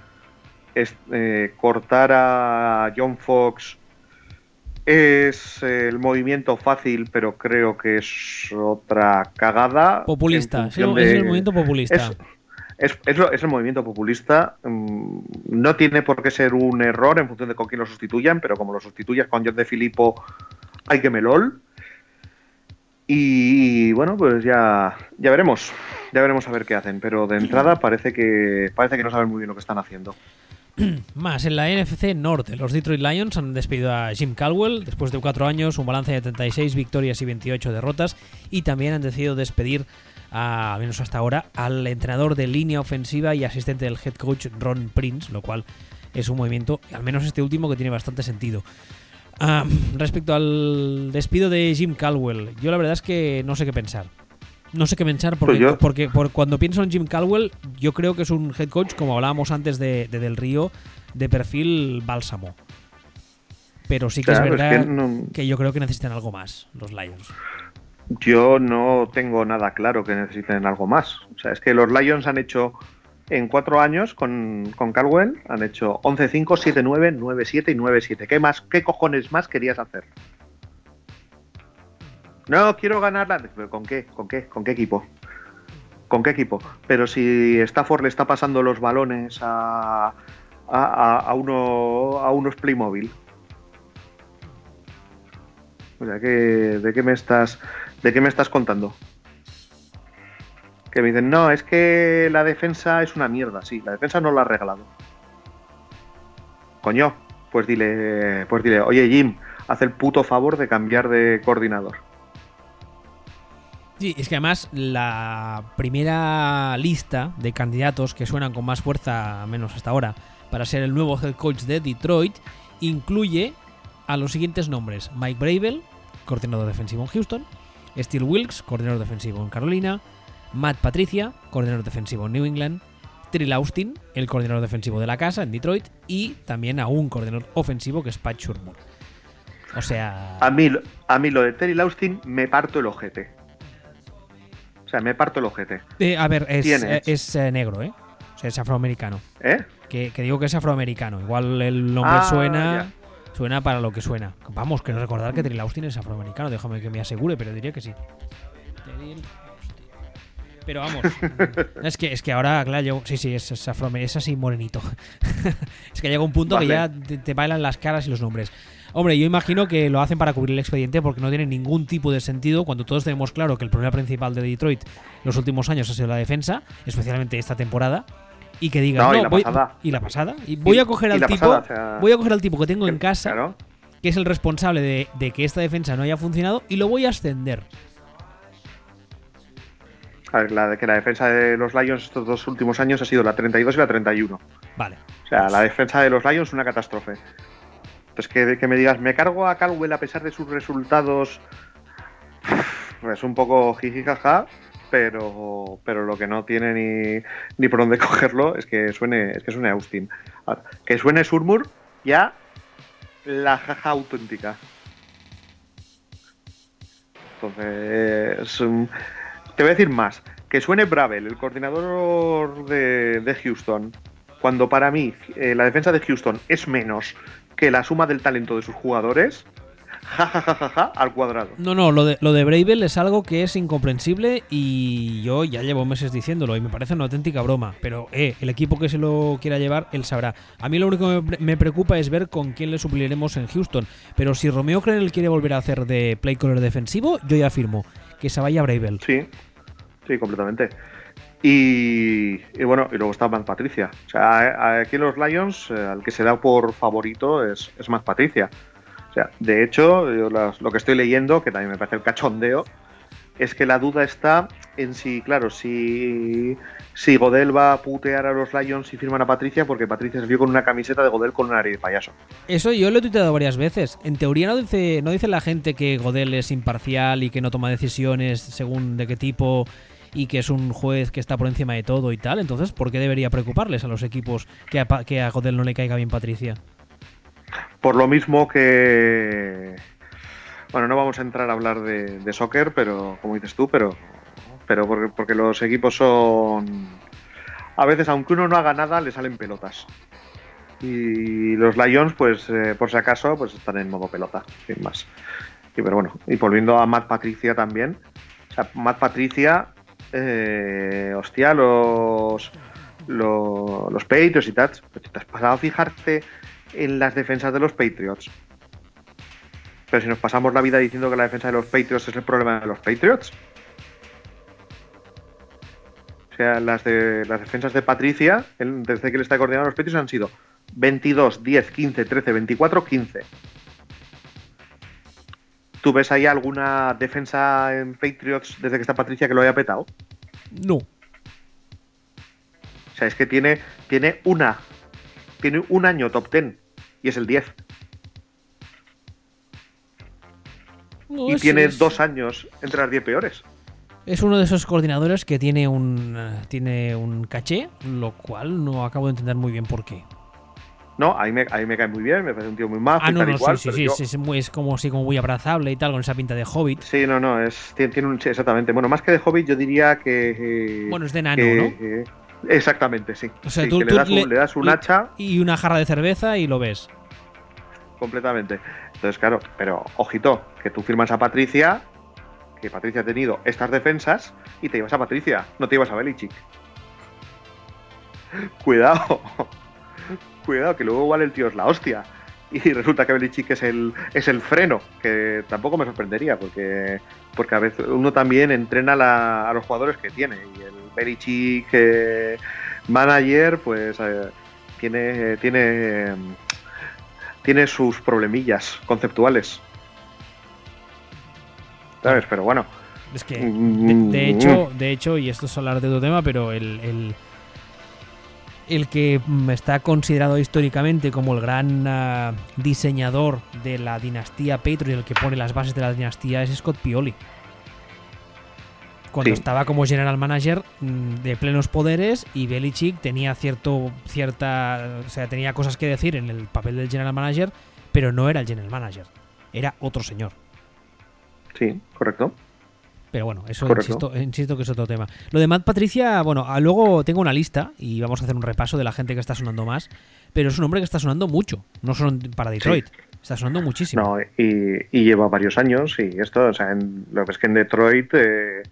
Eh, cortar a John Fox es el movimiento fácil, pero creo que es otra cagada. Populista, es, el movimiento populista. Es, el movimiento populista. No tiene por qué ser un error en función de con quién lo sustituyan, pero como lo sustituyas con John de Filippo, hay que melol. Y bueno, pues ya, ya veremos. Ya veremos a ver qué hacen. Pero de entrada parece que, parece que no saben muy bien lo que están haciendo. Más, en la NFC Norte, los Detroit Lions han despedido a Jim Caldwell después de cuatro años, un balance de 36 victorias y 28 derrotas, y también han decidido despedir, a, al menos hasta ahora, al entrenador de línea ofensiva y asistente del head coach Ron Prince, lo cual es un movimiento, al menos este último, que tiene bastante sentido. Ah, respecto al despido de Jim Caldwell, yo la verdad es que no sé qué pensar. No sé qué pensar porque, pues porque por, cuando pienso en Jim Caldwell, yo creo que es un head coach, como hablábamos antes de, Del Río, de perfil bálsamo. Pero sí que es verdad que, yo creo que necesitan algo más los Lions. Yo no tengo nada claro que necesiten algo más. O sea, es que los Lions han hecho en cuatro años con, con Caldwell, han hecho 11-5, 7-9, 9-7 y 9-7. ¿Qué más? ¿Qué cojones más querías hacer? No, quiero ganarla. ¿Con qué? ¿Con qué? ¿Con qué equipo? ¿Con qué equipo? Pero si Stafford le está pasando los balones a, a, uno, a unos Playmobil. O sea, ¿de qué me estás, de qué me estás contando? Que me dicen, no, es que la defensa es una mierda. Sí, la defensa no la ha regalado. Coño, pues dile, pues dile, oye Jim, haz el puto favor de cambiar de coordinador. Sí, es que además la primera lista de candidatos que suenan con más fuerza, menos hasta ahora, para ser el nuevo head coach de Detroit, incluye a los siguientes nombres: Mike Bravel, coordinador defensivo en Houston, Steve Wilkes, coordinador defensivo en Carolina, Matt Patricia, coordinador defensivo en New England, Trill Austin, el coordinador defensivo de la casa en Detroit, y también a un coordinador ofensivo que es Pat Shurmur. O sea. A mí, a mí lo de Terry Austin me parto el ojete. O sea, me parto el ojete. Eh, a ver, es, eh, es eh, negro, ¿eh? O sea, es afroamericano. ¿Eh? Que, digo que es afroamericano. Igual el nombre ah, suena. Suena para lo que suena. Vamos, quiero recordar que Trill Austin es afroamericano. Déjame que me asegure, pero diría que sí. Pero vamos, es que, es que ahora, claro, sí, sí, es, es, es así morenito. es que llega un punto que ya te, bailan las caras y los nombres. Hombre, yo imagino que lo hacen para cubrir el expediente porque no tiene ningún tipo de sentido cuando todos tenemos claro que el problema principal de Detroit los últimos años ha sido la defensa, especialmente esta temporada. Y que diga, no, y, la voy, y, la pasada. Y voy a coger al tipo, voy a coger al tipo que tengo en casa, que es el responsable de, de que esta defensa no haya funcionado, y lo voy a ascender. A ver, la de que la defensa de los Lions estos dos últimos años ha sido la 32 y la 31. Vale. O sea, la defensa de los Lions es una catástrofe. Pues que, me digas, me cargo a Caldwell a pesar de sus resultados. Es un poco jijijaja, pero, pero lo que no tiene ni, ni por dónde cogerlo es que suene, es que suene Austin. que suene Surmur, ya la jaja auténtica. Entonces, te voy a decir más. Que suene Bravel, el coordinador de, de Houston, cuando para mí eh, la defensa de Houston es menos que la suma del talento de sus jugadores, ja, ja, ja, al cuadrado. No, no, lo de, lo de Bravel es algo que es incomprensible y yo ya llevo meses diciéndolo y me parece una auténtica broma. Pero, eh, el equipo que se lo quiera llevar, él sabrá. A mí lo único que me preocupa es ver con quién le supliremos en Houston. Pero si Romeo Crenel quiere volver a hacer de play caller defensivo, yo ya afirmo que se vaya Bravel. Sí, sí, completamente. Y, bueno, y luego está Matt Patricia. O sea, aquí los Lions, eh, al que se da por favorito es, es Matt Patricia. O sea, de hecho, lo que estoy leyendo, que también me parece el cachondeo, es que la duda está en si, claro, si, si Godel va a putear a los Lions y firman a Patricia, porque Patricia se vio con una camiseta de Godel con un nariz de payaso. Eso yo lo he tuiteado varias veces. En teoría no dice, no dice la gente que Godel es imparcial y que no toma decisiones según de qué tipo y que es un juez que está por encima de todo y tal. Entonces, ¿por qué debería preocuparles a los equipos que a, que a Godel no le caiga bien Patricia? Por lo mismo que bueno, no vamos a entrar a hablar de, soccer, pero como dices tú, pero, pero porque, los equipos son. A veces, aunque uno no haga nada, le salen pelotas. Y los Lions, pues eh, por si acaso, pues están en modo pelota, sin más. Y pero bueno, y volviendo a Matt Patricia también. O sea, Matt Patricia, eh, hostia, los, los, Patriots y tal. Pues te has pasado a fijarte en las defensas de los Patriots. Pero si nos pasamos la vida diciendo que la defensa de los Patriots es el problema de los Patriots. O sea, las, de, las defensas de Patricia, desde que le está coordinando a los Patriots, han sido 22, 10, 15, 13, 24, 15. ¿Tú ves ahí alguna defensa en Patriots desde que está Patricia que lo haya petado? No. O sea, es que tiene, tiene una. Tiene un año top 10 y es el 10. y tiene dos años entre las 10 peores. Es uno de esos coordinadores que tiene un, tiene un caché, lo cual no acabo de entender muy bien por qué. No, ahí me, me cae muy bien, me parece un tío muy majo. Ah, no, no, sí, sí, sí, es, muy, es, como, sí, como muy abrazable y tal, con esa pinta de hobbit. Sí, no, no, es, tiene, un. exactamente. Bueno, más que de hobbit, yo diría que. Eh, bueno, es de nano, ¿no? exactamente, sí. O sea, tú, le, das un, le, das un, hacha. Y una jarra de cerveza y lo ves. Completamente. Entonces, claro, pero ojito, que tú firmas a Patricia, que Patricia ha tenido estas defensas, y te llevas a Patricia, no te llevas a Belichick. Cuidado, cuidado, que luego igual el tío es la hostia. Y resulta que Belichick es el, es el freno, que tampoco me sorprendería, porque, porque a veces uno también entrena a los jugadores que tiene. Y el Belichick eh, manager, pues eh, tiene, tiene tiene sus problemillas conceptuales. ¿Sabes? Pero bueno. Es que, de, hecho, de hecho, y esto es hablar de otro tema, pero el, el, que está considerado históricamente como el gran ah, diseñador de la dinastía Patriot, el que pone las bases de la dinastía, es Scott Pioli. Cuando estaba como general manager mm, de plenos poderes y Belichick tenía cierto cierta o sea tenía cosas que decir en el papel del general manager pero no era el general manager era otro señor. Sí correcto pero bueno, eso insisto, insisto, que es otro tema. Lo de Matt Patricia, bueno, luego tengo una lista y vamos a hacer un repaso de la gente que está sonando más, pero es un hombre que está sonando mucho, no solo para Detroit, está sonando muchísimo. No, y, lleva varios años y esto, o sea, lo que es que en Detroit eh,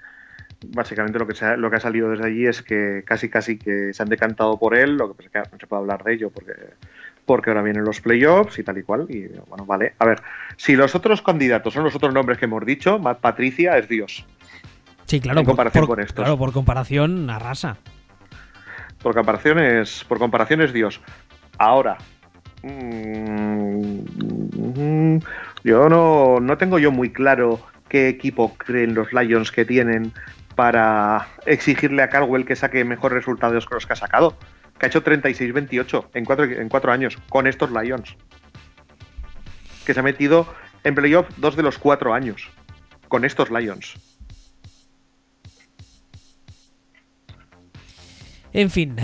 básicamente lo que, se ha, lo que ha salido desde allí es que casi casi que se han decantado por él, lo que pasa es que no se puede hablar de ello porque, porque ahora vienen los playoffs y tal y cual. Y bueno, vale. A ver, si los otros candidatos son los otros nombres que hemos dicho, Matt Patricia es Dios. Sí, claro, en comparación por, con estos. Claro, por comparación, arrasa. Por comparación es, por comparación es Dios. Ahora, mm, yo no, no tengo yo muy claro qué equipo creen los Lions que tienen para exigirle a Caldwell que saque mejores resultados que los que ha sacado. Que ha hecho 36-28 en cuatro, en cuatro años con estos Lions. Que se ha metido en playoff dos de los cuatro años con estos Lions. En fin,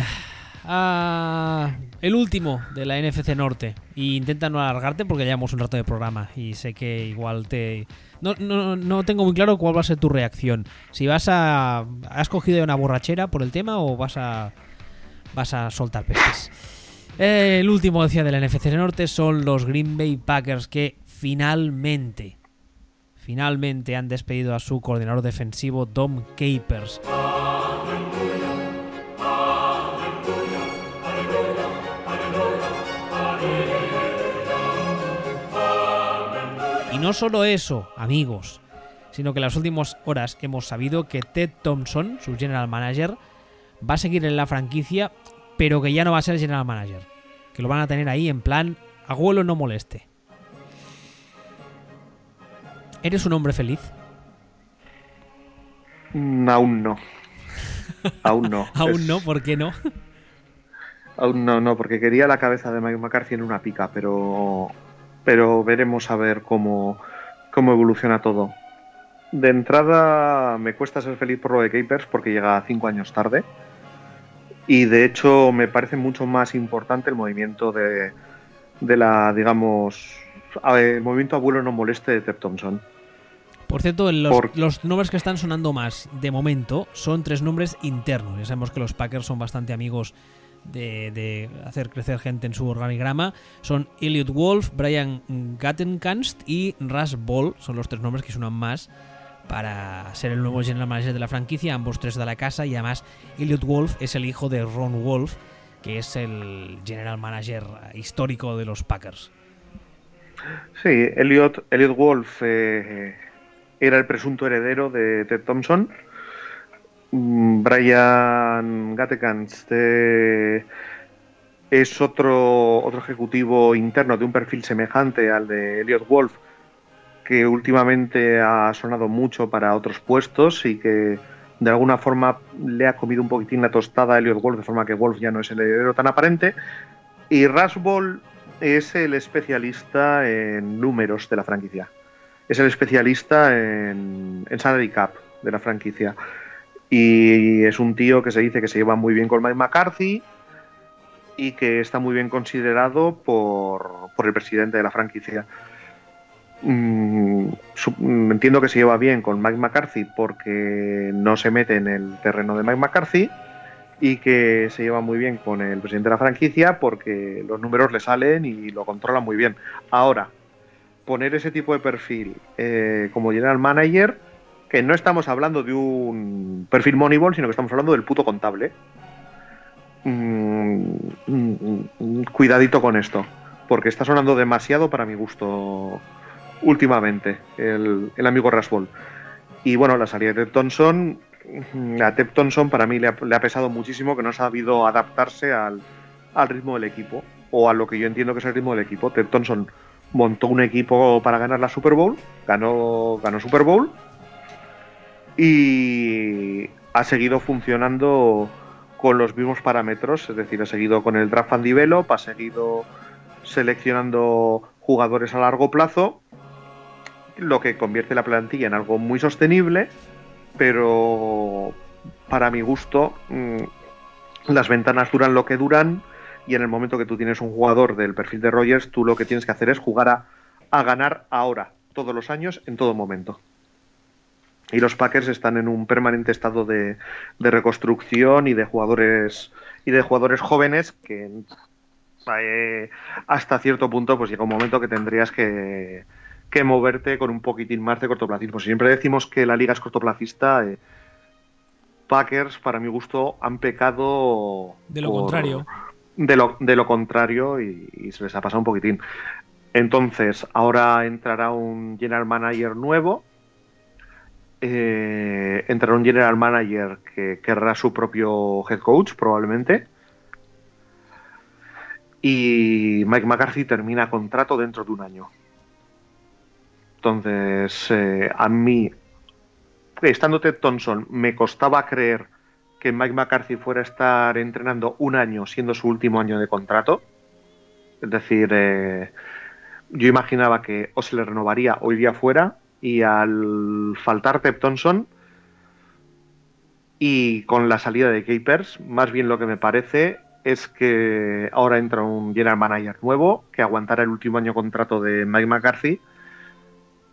ah, el último de la NFC Norte. Y intenta no alargarte porque llevamos un rato de programa y sé que igual te no, no, no tengo muy claro cuál va a ser tu reacción. Si vas a. ¿Has cogido una borrachera por el tema o vas a. vas a soltar pestes? el último decía del NFC Norte son los Green Bay Packers que finalmente. Finalmente han despedido a su coordinador defensivo Dom Capers. no solo eso, amigos, sino que en las últimas horas hemos sabido que Ted Thompson, su general manager, va a seguir en la franquicia, pero que ya no va a ser general manager. Que lo van a tener ahí en plan, abuelo no moleste. ¿Eres un hombre feliz? Mm, aún no. Aún no. Aún no, ¿por qué no? Aún no, no, porque quería la cabeza de Mike McCarthy en una pica, pero, pero veremos a ver cómo, cómo evoluciona todo. De entrada me cuesta ser feliz por lo de Capers porque llega cinco años tarde. Y de hecho me parece mucho más importante el movimiento de, de la, digamos, el movimiento abuelo no moleste de Ted Thompson. Por cierto, los, los, nombres que están sonando más de momento son tres nombres internos. Ya sabemos que los Packers son bastante amigos de, hacer crecer gente en su organigrama. Son Elliot Wolf, Brian Gattenkanst y Russ Ball. Son los tres nombres que suenan más para ser el nuevo general manager de la franquicia. Ambos tres de la casa. Y además, Elliot Wolf es el hijo de Ron Wolf, que es el general manager histórico de los Packers. Sí, Elliot, Elliot Wolf eh, era el presunto heredero de Ted Thompson Mm, Brian Gattekans es otro, otro ejecutivo interno de un perfil semejante al de Elliot Wolf, que últimamente ha sonado mucho para otros puestos y que de alguna forma le ha comido un poquitín la tostada a Elliot Wolf, de forma que Wolf ya no es el heredero tan aparente. Y Ball es el especialista en números de la franquicia. Es el especialista en, en salary cap de la franquicia. Y es un tío que se dice que se lleva muy bien con Mike McCarthy y que está muy bien considerado por, el presidente de la franquicia. Mm, mm, entiendo que se lleva bien con Mike McCarthy porque no se mete en el terreno de Mike McCarthy y que se lleva muy bien con el presidente de la franquicia porque los números le salen y lo controla muy bien. Ahora, poner ese tipo de perfil eh, como general manager que no estamos hablando de un perfil Moneyball, sino que estamos hablando del puto contable. Mm, cuidadito con esto, porque está sonando demasiado para mi gusto últimamente el, amigo Rasbol. Y bueno, la salida de Thompson, a Ted Thompson para mí le ha, pesado muchísimo que no ha sabido adaptarse al, al, ritmo del equipo, o a lo que yo entiendo que es el ritmo del equipo. Ted Thompson montó un equipo para ganar la Super Bowl, ganó, ganó Super Bowl, y ha seguido funcionando con los mismos parámetros, es decir, ha seguido con el draft and develop, ha seguido seleccionando jugadores a largo plazo, lo que convierte la plantilla en algo muy sostenible, pero para mi gusto mm, las ventanas duran lo que duran y en el momento que tú tienes un jugador del perfil de Rogers, tú lo que tienes que hacer es jugar a, a ganar ahora, todos los años, en todo momento. Y los Packers están en un permanente estado de, reconstrucción y de jugadores y de jugadores jóvenes que eh, hasta cierto punto pues llega un momento que tendrías que, moverte con un poquitín más de cortoplacismo. Siempre decimos que la liga es cortoplacista. Eh, Packers, para mi gusto, han pecado de lo contrario. De lo, de lo contrario y, y se les ha pasado un poquitín. Entonces, ahora entrará un general manager nuevo eh, entrará un general manager que querrá su propio head coach, probablemente. Y Mike McCarthy termina contrato dentro de un año. Entonces, eh, a mí, estando Ted Thompson, me costaba creer que Mike McCarthy fuera a estar entrenando un año siendo su último año de contrato. Es decir, eh, yo imaginaba que o se le renovaría o iría fuera y al faltar Tep Thompson y con la salida de Capers, más bien lo que me parece es que ahora entra un general manager nuevo que aguantará el último año contrato de Mike McCarthy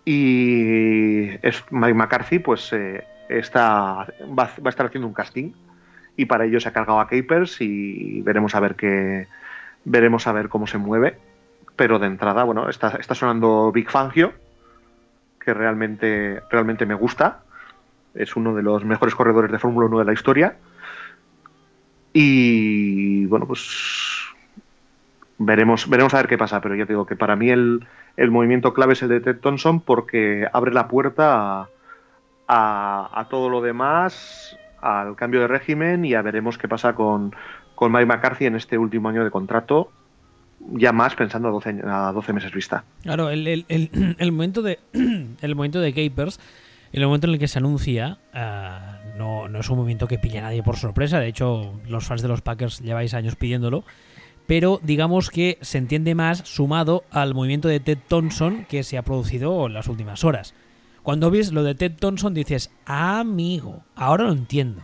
y es Mike McCarthy pues eh, está va, a estar haciendo un casting y para ello se ha cargado a Capers y veremos a ver qué veremos a ver cómo se mueve pero de entrada bueno está, está sonando Big Fangio que realmente, realmente me gusta. Es uno de los mejores corredores de Fórmula 1 de la historia. Y bueno, pues veremos, veremos a ver qué pasa, pero ya te digo que para mí el, movimiento clave es el de Ted Thompson porque abre la puerta a, a, todo lo demás, al cambio de régimen y ya veremos qué pasa con, con Mike McCarthy en este último año de contrato ya más pensando a 12, a 12 meses vista. Claro, el, el, el, momento de el momento de Capers el momento en el que se anuncia, eh, no, no es un movimiento que pille a nadie por sorpresa. De hecho, los fans de los Packers lleváis años pidiéndolo. Pero digamos que se entiende más sumado al movimiento de Ted Thompson que se ha producido en las últimas horas. Cuando ves lo de Ted Thompson dices, amigo, ahora lo entiendo.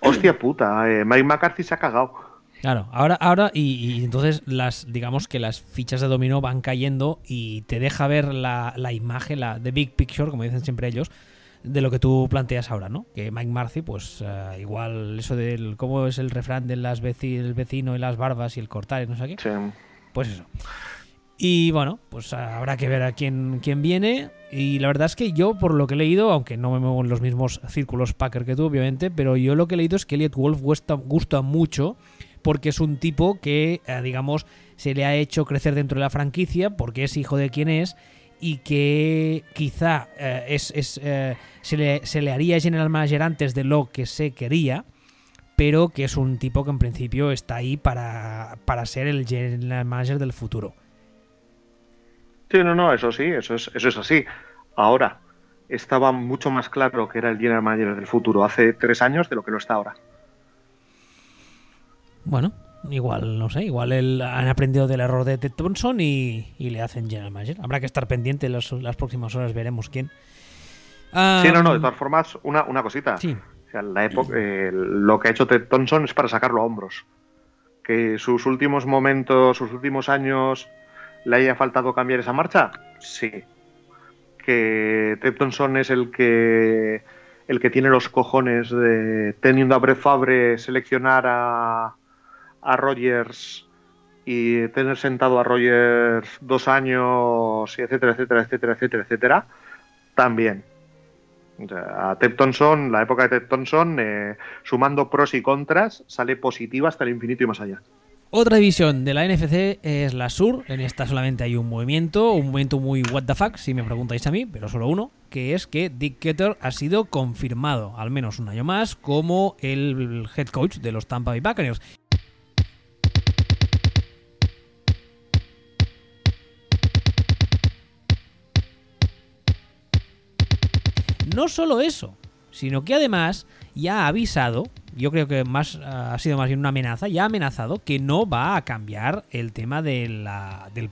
Hostia puta, eh, Mike McCarthy se ha cagado. Claro, ahora, ahora, y, y entonces las, digamos que las fichas de dominó van cayendo y te deja ver la, la imagen, la the big picture, como dicen siempre ellos, de lo que tú planteas ahora, ¿no? Que Mike Marcy, pues eh, igual eso del cómo es el refrán del las veci- el vecino y las barbas y el cortar y no sé qué, Sí. pues eso. Y bueno, pues habrá que ver a quién, quién viene. Y la verdad es que yo, por lo que he leído, aunque no me muevo en los mismos círculos Packer que tú, obviamente, pero yo lo que he leído es que Elliot Wolf gusta, gusta mucho porque es un tipo que, eh, digamos, se le ha hecho crecer dentro de la franquicia porque es hijo de quien es y que quizá eh, es, es, eh, se, le, se le haría general manager antes de lo que se quería, pero que es un tipo que en principio está ahí para, para ser el general manager del futuro. Sí, no, no, eso sí, eso es, eso es así. Ahora, estaba mucho más claro que era el general manager del futuro hace tres años de lo que lo está ahora. Bueno, igual, no sé, igual el- han aprendido del error de Ted Thompson y, y le hacen general manager. Habrá que estar pendiente las, las próximas horas, veremos quién. Sí, no, no, de Ah, todas formas, una, una cosita. Sí, O sea, la época, eh, lo que ha hecho Ted Thompson es para sacarlo a hombros. Que sus últimos momentos, sus últimos años, le haya faltado cambiar esa marcha, sí. Que Ted Thompson es el que el que tiene los cojones de teniendo a Brett Favre seleccionar a, a Rogers y tener sentado a Rogers dos años, y etcétera, etcétera, etcétera, etcétera, etcétera, también. A Ted la época de Ted Thompson, eh, sumando pros y contras, sale positiva hasta el infinito y más allá. Otra división de la NFC es la Sur. En esta solamente hay un movimiento, un movimiento muy what the fuck, si me preguntáis a mí, pero solo uno, que es que Dick Ketter ha sido confirmado, al menos un año más, como el head coach de los Tampa Bay Buccaneers. No solo eso, sino que además ya ha avisado, yo creo que más ha sido más bien una amenaza, ya ha amenazado que no va a cambiar el tema del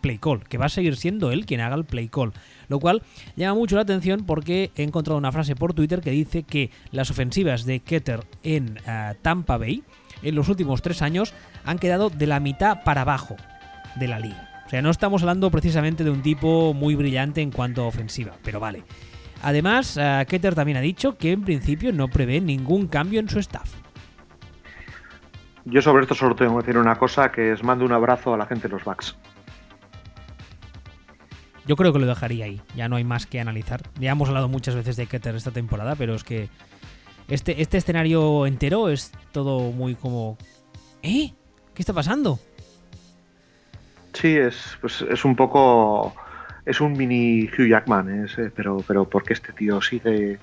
play call, que va a seguir siendo él quien haga el play call. Lo cual llama mucho la atención porque he encontrado una frase por Twitter que dice que las ofensivas de Keter en ah, Tampa Bay en los últimos tres años han quedado de la mitad para abajo de la liga. O sea, no estamos hablando precisamente de un tipo muy brillante en cuanto a ofensiva, pero vale. Además, eh, Keter también ha dicho que en principio no prevé ningún cambio en su staff. Yo sobre esto solo tengo que decir una cosa, que es mando un abrazo a la gente de los Bucks. Yo creo que lo dejaría ahí, ya no hay más que analizar. Ya hemos hablado muchas veces de Keter esta temporada, pero es que este, este escenario entero es todo muy como... ¿Eh? ¿Qué está pasando? Sí, es, pues, es un poco... Es un mini Hugh Jackman, es, eh, pero, pero ¿por qué este tío sigue...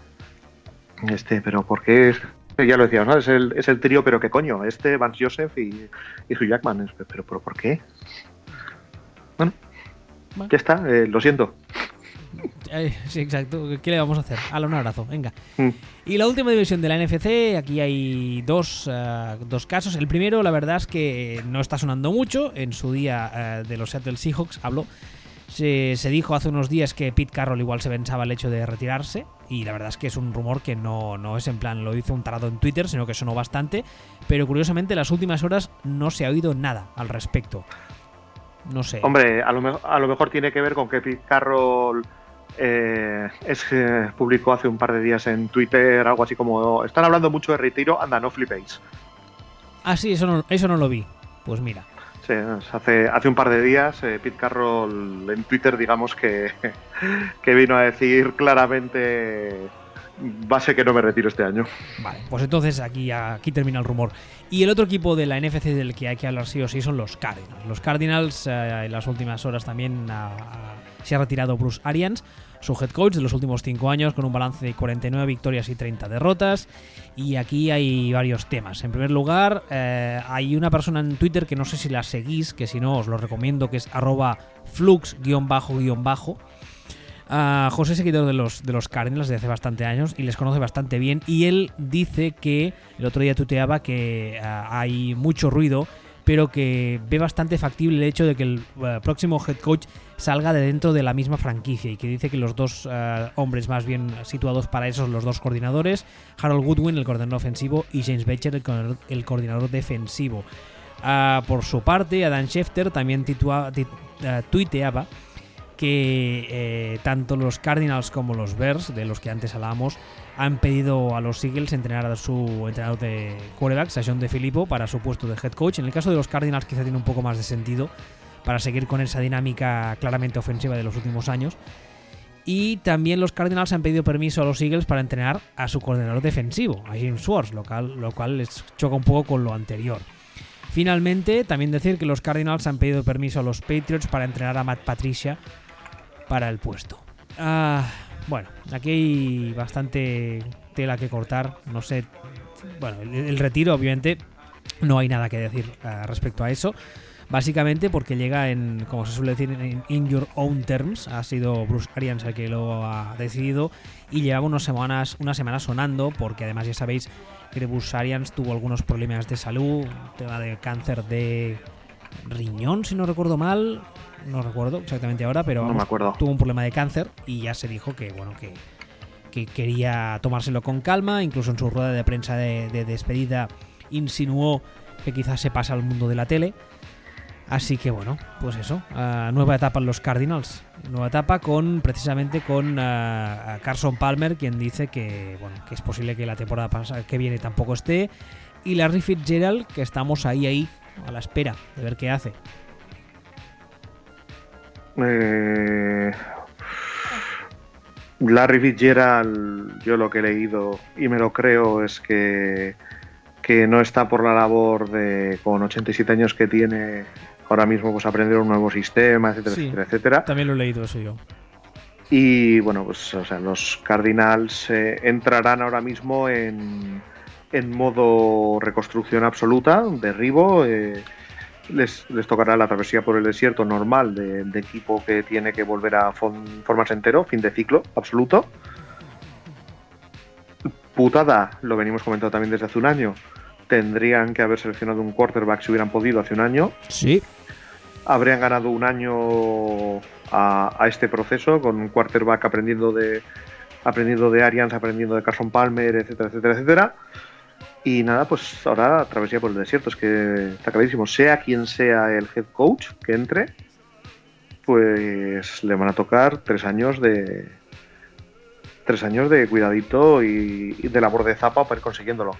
Este, pero ¿por qué es... Ya lo decíamos, ¿no? Es el, es el trío, pero ¿qué coño? Este, Vance Joseph y, y Hugh Jackman. Es, pero, pero ¿por qué? Bueno, Bueno. ya está, eh, lo siento. Eh, sí, exacto. ¿Qué le vamos a hacer? Hala, un abrazo, venga. Mm. Y la última división de la NFC, aquí hay dos, dos casos. El primero, la verdad es que no está sonando mucho. En su día de los Seattle Seahawks habló. Se, se dijo hace unos días que Pete Carroll igual se pensaba el hecho de retirarse. Y la verdad es que es un rumor que no, no es en plan lo hizo un tarado en Twitter, sino que sonó bastante. Pero curiosamente, en las últimas horas no se ha oído nada al respecto. No sé. Hombre, a lo, a lo mejor tiene que ver con que Pete Carroll eh, es, eh, publicó hace un par de días en Twitter algo así como están hablando mucho de retiro, anda, no flipéis. Ah, sí, eso no, eso no lo vi. Pues mira. Sí, hace, hace un par de días eh, Pete Carroll en Twitter digamos que, que vino a decir claramente ser que no me retiro este año. Vale, pues entonces aquí, aquí termina el rumor. Y el otro equipo de la NFC del que hay que hablar sí o sí son los Cardinals. Los Cardinals eh, en las últimas horas también ah, ah, se ha retirado Bruce Arians, su head coach de los últimos 5 años, con un balance de 49 victorias y 30 derrotas. Y aquí hay varios temas. En primer lugar, eh, hay una persona en Twitter que no sé si la seguís, que si no os lo recomiendo, que es arroba flux-bajo-bajo. Uh, José es seguidor de los, de los Cardinals hace bastante años y les conoce bastante bien. Y él dice que el otro día tuteaba que uh, hay mucho ruido, pero que ve bastante factible el hecho de que el uh, próximo head coach salga de dentro de la misma franquicia y que dice que los dos hombres más bien situados para eso son los dos coordinadores, Harold Goodwin, el coordinador ofensivo, y James Becher, el, coordinador, defensivo. por su parte, Adam Schefter también titua, tit, tuiteaba que eh, tanto los Cardinals como los Bears, de los que antes hablábamos, han pedido a los Eagles entrenar a su entrenador de quarterbacks, a John De Filippo, para su puesto de head coach. En el caso de los Cardinals quizá tiene un poco más de sentido para seguir con esa dinámica claramente ofensiva de los últimos años. Y también los Cardinals han pedido permiso a los Eagles para entrenar a su coordinador defensivo, a Jim Schwartz, lo cual, lo cual les choca un poco con lo anterior. Finalmente, también decir que los Cardinals han pedido permiso a los Patriots para entrenar a Matt Patricia, para el puesto. Ah, bueno, aquí hay bastante tela que cortar. No sé. Bueno, el, retiro, obviamente, no hay nada que decir uh, respecto a eso. Básicamente porque llega en, como se suele decir, en in your own terms. Ha sido Bruce Arians el que lo ha decidido y llevaba unas semanas, una semana sonando porque además ya sabéis que Bruce Arians tuvo algunos problemas de salud, tema de cáncer de riñón, si no recuerdo mal, no recuerdo exactamente ahora, pero no tuvo un problema de cáncer y ya se dijo que bueno que, que, quería tomárselo con calma, incluso en su rueda de prensa de, de despedida insinuó que quizás se pasa al mundo de la tele. Así que bueno, pues eso, uh, nueva etapa en los Cardinals, nueva etapa con precisamente con uh, Carson Palmer, quien dice que bueno que es posible que la temporada que viene tampoco esté, y Larry Fitzgerald, que estamos ahí ahí a la espera de ver qué hace. Eh, Larry Fitzgerald, yo lo que he leído y me lo creo es que, que no está por la labor de, con 87 años que tiene, ahora mismo pues aprender un nuevo sistema, etcétera, Sí, etcétera, etcétera. También lo he leído eso yo. Y bueno, pues o sea, los Cardinals eh, entrarán ahora mismo en, en modo reconstrucción absoluta, derribo. Eh, les, les, tocará la travesía por el desierto normal de, de equipo que tiene que volver a formarse entero, fin de ciclo absoluto. Putada, lo venimos comentando también desde hace un año. Tendrían que haber seleccionado un quarterback si hubieran podido hace un año. Sí. Habrían ganado un año a, a este proceso con un quarterback aprendiendo de aprendiendo de Arians, aprendiendo de Carson Palmer, etcétera, etcétera, etcétera. Y nada, pues ahora travesía por el desierto. Es que está clarísimo, sea quien sea el head coach que entre, pues le van a tocar tres años de. Tres años de cuidadito y, y de labor de zapa para ir consiguiéndolo.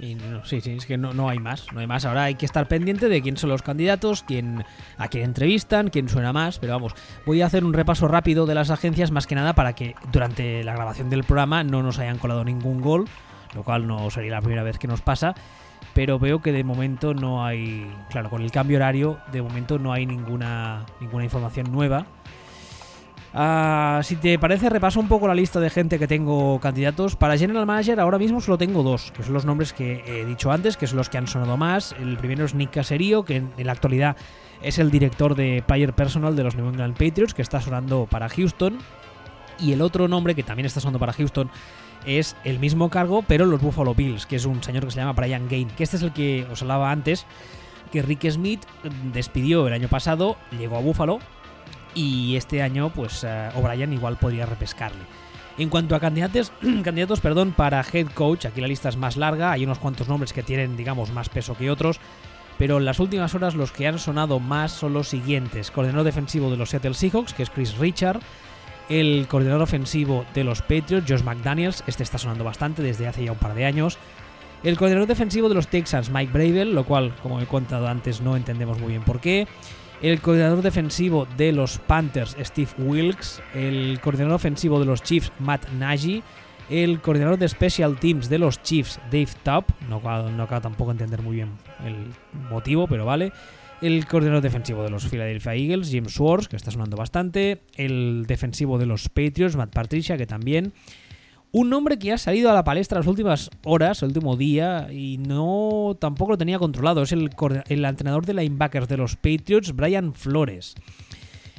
Y no, sí, sí, es que no, no, hay más, no hay más. Ahora hay que estar pendiente de quién son los candidatos, quién, a quién entrevistan, quién suena más. Pero vamos, voy a hacer un repaso rápido de las agencias, más que nada para que durante la grabación del programa no nos hayan colado ningún gol, lo cual no sería la primera vez que nos pasa. Pero veo que de momento no hay, claro, con el cambio horario, de momento no hay ninguna, ninguna información nueva. Uh, si te parece, repaso un poco la lista de gente que tengo candidatos. Para General Manager ahora mismo solo tengo dos, que son los nombres que he dicho antes, que son los que han sonado más. El primero es Nick Caserio, que en, en la actualidad es el director de Player Personal de los New England Patriots, que está sonando para Houston. Y el otro nombre que también está sonando para Houston es el mismo cargo, pero los Buffalo Bills, que es un señor que se llama Brian Gain, que este es el que os hablaba antes, que Rick Smith despidió el año pasado, llegó a Buffalo y este año pues uh, O'Brien igual podría repescarle. En cuanto a candidatos, candidatos perdón, para head coach, aquí la lista es más larga, hay unos cuantos nombres que tienen digamos más peso que otros, pero en las últimas horas los que han sonado más son los siguientes. Coordinador defensivo de los Seattle Seahawks, que es Chris Richard, el coordinador ofensivo de los Patriots, Josh McDaniels, este está sonando bastante desde hace ya un par de años. El coordinador defensivo de los Texans, Mike Bravel, lo cual, como he contado antes, no entendemos muy bien por qué el coordinador defensivo de los Panthers, Steve Wilkes, el coordinador ofensivo de los Chiefs, Matt Nagy, el coordinador de Special Teams de los Chiefs, Dave Top, no, no acabo tampoco entender muy bien el motivo, pero vale. El coordinador defensivo de los Philadelphia Eagles, Jim Schwartz, que está sonando bastante. El defensivo de los Patriots, Matt Patricia, que también. Un nombre que ha salido a la palestra las últimas horas, el último día, y no tampoco lo tenía controlado. Es el, el entrenador de linebackers de los Patriots, Brian Flores.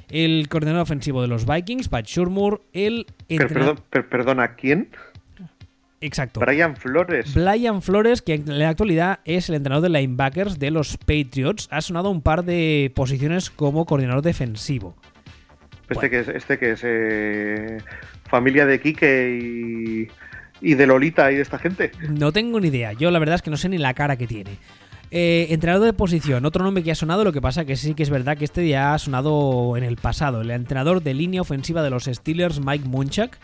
el coordinador ofensivo de los Vikings, Pat Shurmur, el Pero, entrena- perdón, per- perdona, ¿quién? Exacto. Brian Flores. Brian Flores, que en la actualidad es el entrenador de linebackers de los Patriots, ha sonado un par de posiciones como coordinador defensivo. Este que es, este que es eh, familia de Quique y, y de Lolita y de esta gente. No tengo ni idea. Yo la verdad es que no sé ni la cara que tiene. Eh, entrenador de posición, otro nombre que ha sonado, lo que pasa que sí que es verdad que este ya ha sonado en el pasado. El entrenador de línea ofensiva de los Steelers, Mike Munchak.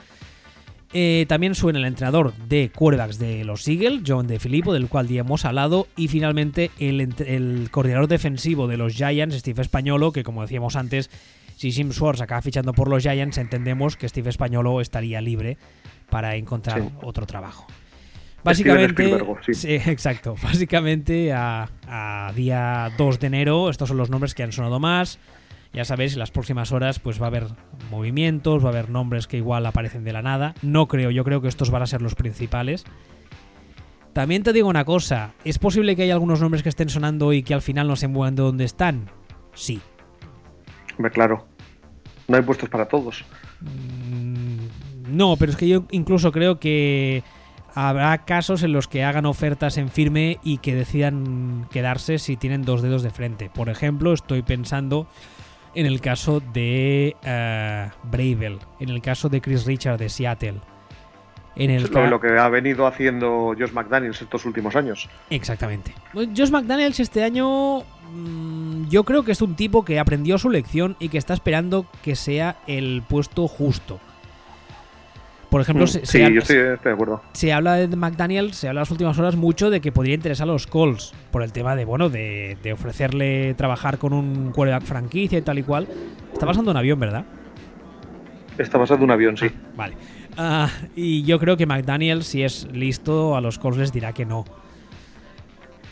Eh, también suena el entrenador de quarterbacks de los Eagles, John De Filippo, del cual ya hemos hablado. Y finalmente el, el coordinador defensivo de los Giants, Steve Españolo, que como decíamos antes, si Jim Schwartz acaba fichando por los Giants, entendemos que Steve Españolo estaría libre para encontrar Sí. otro trabajo. Básicamente, sí. sí, exacto. Básicamente a, a día 2 de enero, estos son los nombres que han sonado más. Ya sabéis, en las próximas horas pues va a haber movimientos, va a haber nombres que igual aparecen de la nada. No creo, yo creo que estos van a ser los principales. También te digo una cosa, ¿es posible que haya algunos nombres que estén sonando y que al final no se muevan de donde están? Sí. Hombre, claro. No hay puestos para todos. Mm, No, pero es que yo incluso creo que habrá casos en los que hagan ofertas en firme y que decidan quedarse si tienen dos dedos de frente. Por ejemplo, estoy pensando en el caso de eh, Bravel, en el caso de Chris Richard de Seattle. En el Es lo, lo que ha venido haciendo Josh McDaniels estos últimos años. Exactamente. Josh McDaniels este año mm, yo creo que es un tipo que aprendió su lección y que está esperando que sea el puesto justo. Por ejemplo, Mm, se, sí, se yo estoy, estoy de acuerdo. se habla de McDaniel, se habla en las últimas horas mucho de que podría interesar a los Colts por el tema de, bueno, de, de ofrecerle trabajar con un quarterback franquicia y tal y cual. Está pasando un avión, ¿verdad? Está basado en un avión, sí. Vale. Ah, y yo creo que McDaniel, si es listo, a los Colts les dirá que no.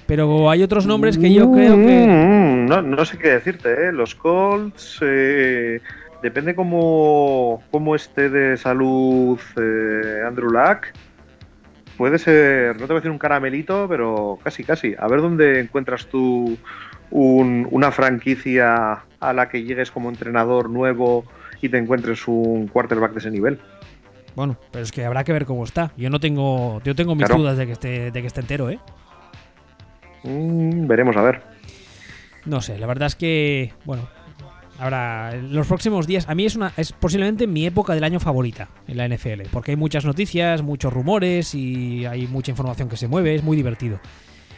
Pero hay otros nombres que yo creo que... Mm, No, no sé qué decirte, ¿eh? Los Colts. eh, depende cómo, cómo esté de salud eh, Andrew Luck. Puede ser, no te voy a decir un caramelito, pero casi, casi. A ver dónde encuentras tú un- una franquicia a la que llegues como entrenador nuevo y te encuentres un quarterback de ese nivel. Bueno, pero es que habrá que ver cómo está. Yo no tengo... Yo tengo mis Claro. dudas de que, esté, de que esté entero, ¿eh? Mm, veremos a ver. No sé, la verdad es que, bueno, ahora, los próximos días, a mí es, una, es posiblemente mi época del año favorita en la NFL, porque hay muchas noticias, muchos rumores y hay mucha información que se mueve, es muy divertido.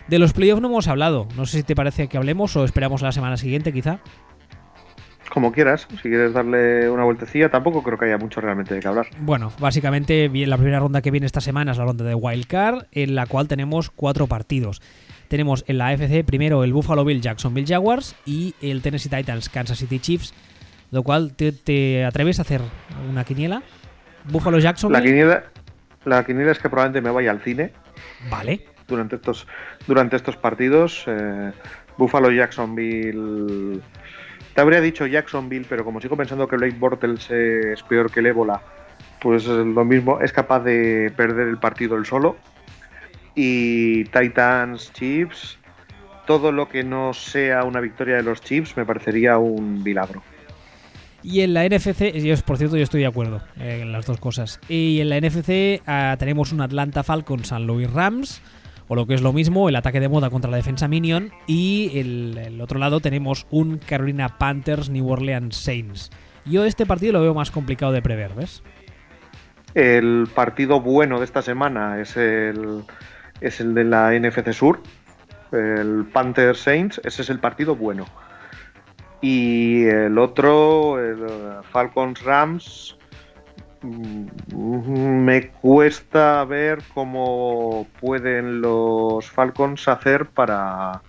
De los playoffs no hemos hablado, no sé si te parece que hablemos o esperamos a la semana siguiente quizá. Como quieras, si quieres darle una vueltecilla, tampoco creo que haya mucho realmente de qué hablar. Bueno, básicamente la primera ronda que viene esta semana es la ronda de Wild Card, en la cual tenemos cuatro partidos. Tenemos en la AFC primero el Buffalo Bill Jacksonville Jaguars y el Tennessee Titans Kansas City Chiefs, lo cual te, te atreves a hacer una quiniela. Buffalo La Jacksonville. quiniela, la quiniela es que probablemente me vaya al cine Vale. durante estos, durante estos partidos. eh, Buffalo Jacksonville. Te habría dicho Jacksonville, pero como sigo pensando que Blake Bortles es peor que el ébola, pues lo mismo, es capaz de perder el partido él solo. Y Titans Chiefs, todo lo que no sea una victoria de los Chiefs me parecería un milagro. Y en la NFC, yo, por cierto, yo estoy de acuerdo eh, en las dos cosas. Y en la NFC ah, tenemos un Atlanta Falcons San Louis Rams, o lo que es lo mismo, el ataque de moda contra la defensa Minion. Y el, el otro lado tenemos un Carolina Panthers New Orleans Saints. Yo este partido lo veo más complicado de prever, ¿ves? El partido bueno de esta semana es el, es el de la NFC Sur, el Panthers Saints, ese es el partido bueno. Y el otro, el Falcons Rams, mm, me cuesta ver cómo pueden los Falcons hacer para,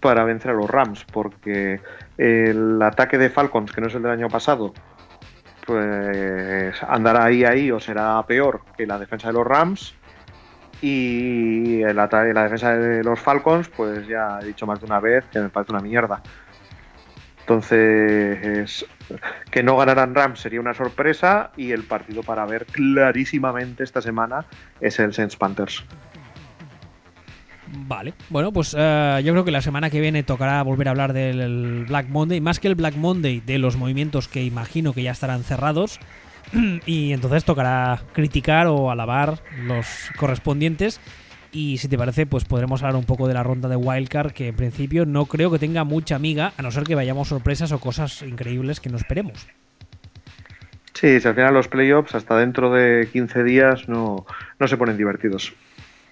para vencer a los Rams, porque el ataque de Falcons, que no es el del año pasado, pues andará ahí ahí o será peor que la defensa de los Rams y la defensa de los Falcons pues ya he dicho más de una vez que me parece una mierda. Entonces que no ganaran Rams sería una sorpresa y el partido para ver clarísimamente esta semana es el Saints Panthers. Vale, bueno, pues eh, yo creo que la semana que viene tocará volver a hablar del Black Monday, más que el Black Monday, de los movimientos que imagino que ya estarán cerrados, y entonces tocará criticar o alabar los correspondientes. Y si te parece, pues podremos hablar un poco de la ronda de Wildcard, que en principio no creo que tenga mucha amiga, a no ser que vayamos sorpresas o cosas increíbles que no esperemos. Sí, si al final los playoffs hasta dentro de 15 días no, no se ponen divertidos.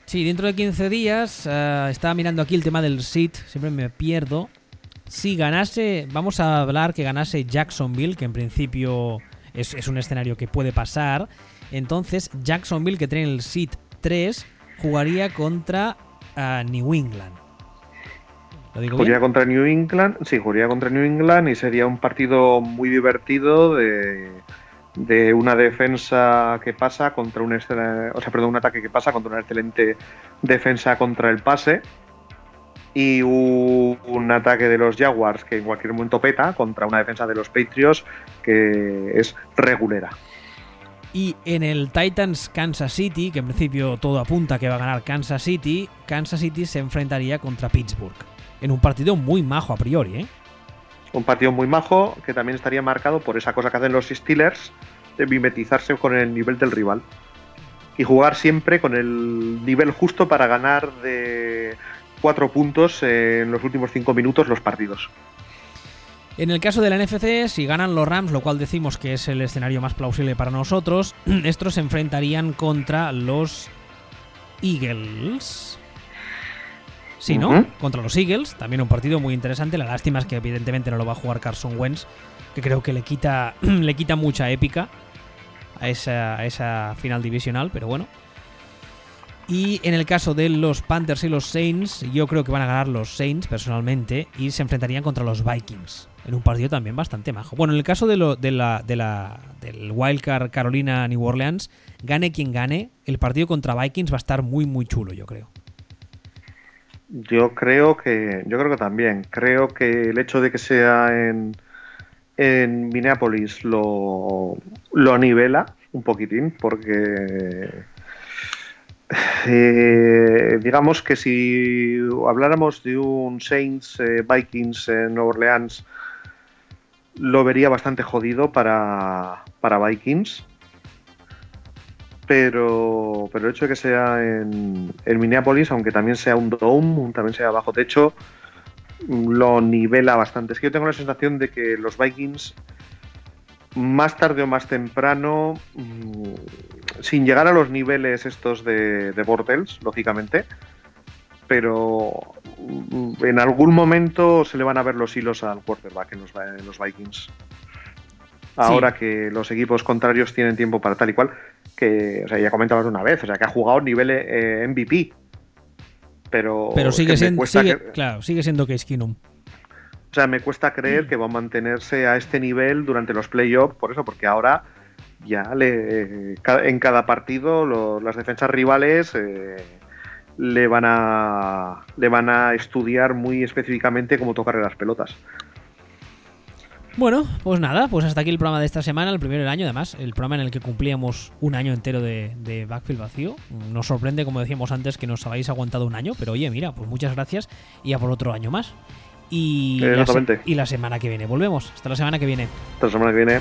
Sí, dentro de 15 días, uh, estaba mirando aquí el tema del SIT, siempre me pierdo. Si ganase, vamos a hablar que ganase Jacksonville, que en principio es, es un escenario que puede pasar. Entonces, Jacksonville, que tiene el SIT 3, jugaría contra uh, New England. ¿Lo digo jugaría bien? contra New England, sí, jugaría contra New England y sería un partido muy divertido de, de una defensa que pasa contra un o sea, perdón, un ataque que pasa contra una excelente defensa contra el pase y un, un, ataque de los Jaguars que en cualquier momento peta contra una defensa de los Patriots que es regulera. Y en el Titans Kansas City, que en principio todo apunta que va a ganar Kansas City, Kansas City se enfrentaría contra Pittsburgh. En un partido muy majo a priori, ¿eh? Un partido muy majo que también estaría marcado por esa cosa que hacen los Steelers de mimetizarse con el nivel del rival. Y jugar siempre con el nivel justo para ganar de cuatro puntos en los últimos cinco minutos los partidos. En el caso de la NFC, si ganan los Rams, lo cual decimos que es el escenario más plausible para nosotros, estos se enfrentarían contra los Eagles. Sí, ¿no? Uh -huh. Contra los Eagles, también un partido muy interesante. La lástima es que evidentemente no lo va a jugar Carson Wentz, que creo que le quita, le quita mucha épica a esa, a esa final divisional, pero bueno. Y en el caso de los Panthers y los Saints, yo creo que van a ganar los Saints personalmente y se enfrentarían contra los Vikings en un partido también bastante majo. Bueno, en el caso de, lo, la, del Wildcard Carolina New Orleans, gane quien gane, el partido contra Vikings va a estar muy muy chulo, yo creo. Yo creo que yo creo que también. Creo que el hecho de que sea en, en Minneapolis lo, lo nivela un poquitín, porque eh, digamos que si habláramos de un Saints eh, Vikings en Nueva Orleans, lo vería bastante jodido para, para Vikings. Pero, pero el hecho de que sea en Minneapolis, aunque también sea un dome, también sea bajo techo, lo nivela bastante. Es que yo tengo la sensación de que los Vikings, más tarde o más temprano, mmm, sin llegar a los niveles estos de, de Bortles, lógicamente, pero en algún momento se le van a ver los hilos al quarterback en los, en los Vikings. Ahora sí. que los equipos contrarios tienen tiempo para tal y cual, que, o sea, ya comentabas una vez, o sea, que ha jugado nivel eh, MVP. Pero, pero sigue, siendo, sigue, que, claro, sigue siendo Case Keenum. O sea, me cuesta creer que va a mantenerse a este nivel durante los playoffs, por eso, porque ahora ya le, en cada partido lo, las defensas rivales eh, le van a le van a estudiar muy específicamente cómo tocarle las pelotas. Bueno, pues nada, pues hasta aquí el programa de esta semana, el primero del año, además, el programa en el que cumplíamos un año entero de, de Backfield vacío. Nos sorprende, como decíamos antes, que nos habéis aguantado un año, pero oye, mira, pues muchas gracias y a por otro año más. Y, la, y la semana que viene volvemos. Hasta la semana que viene. Hasta la semana que viene.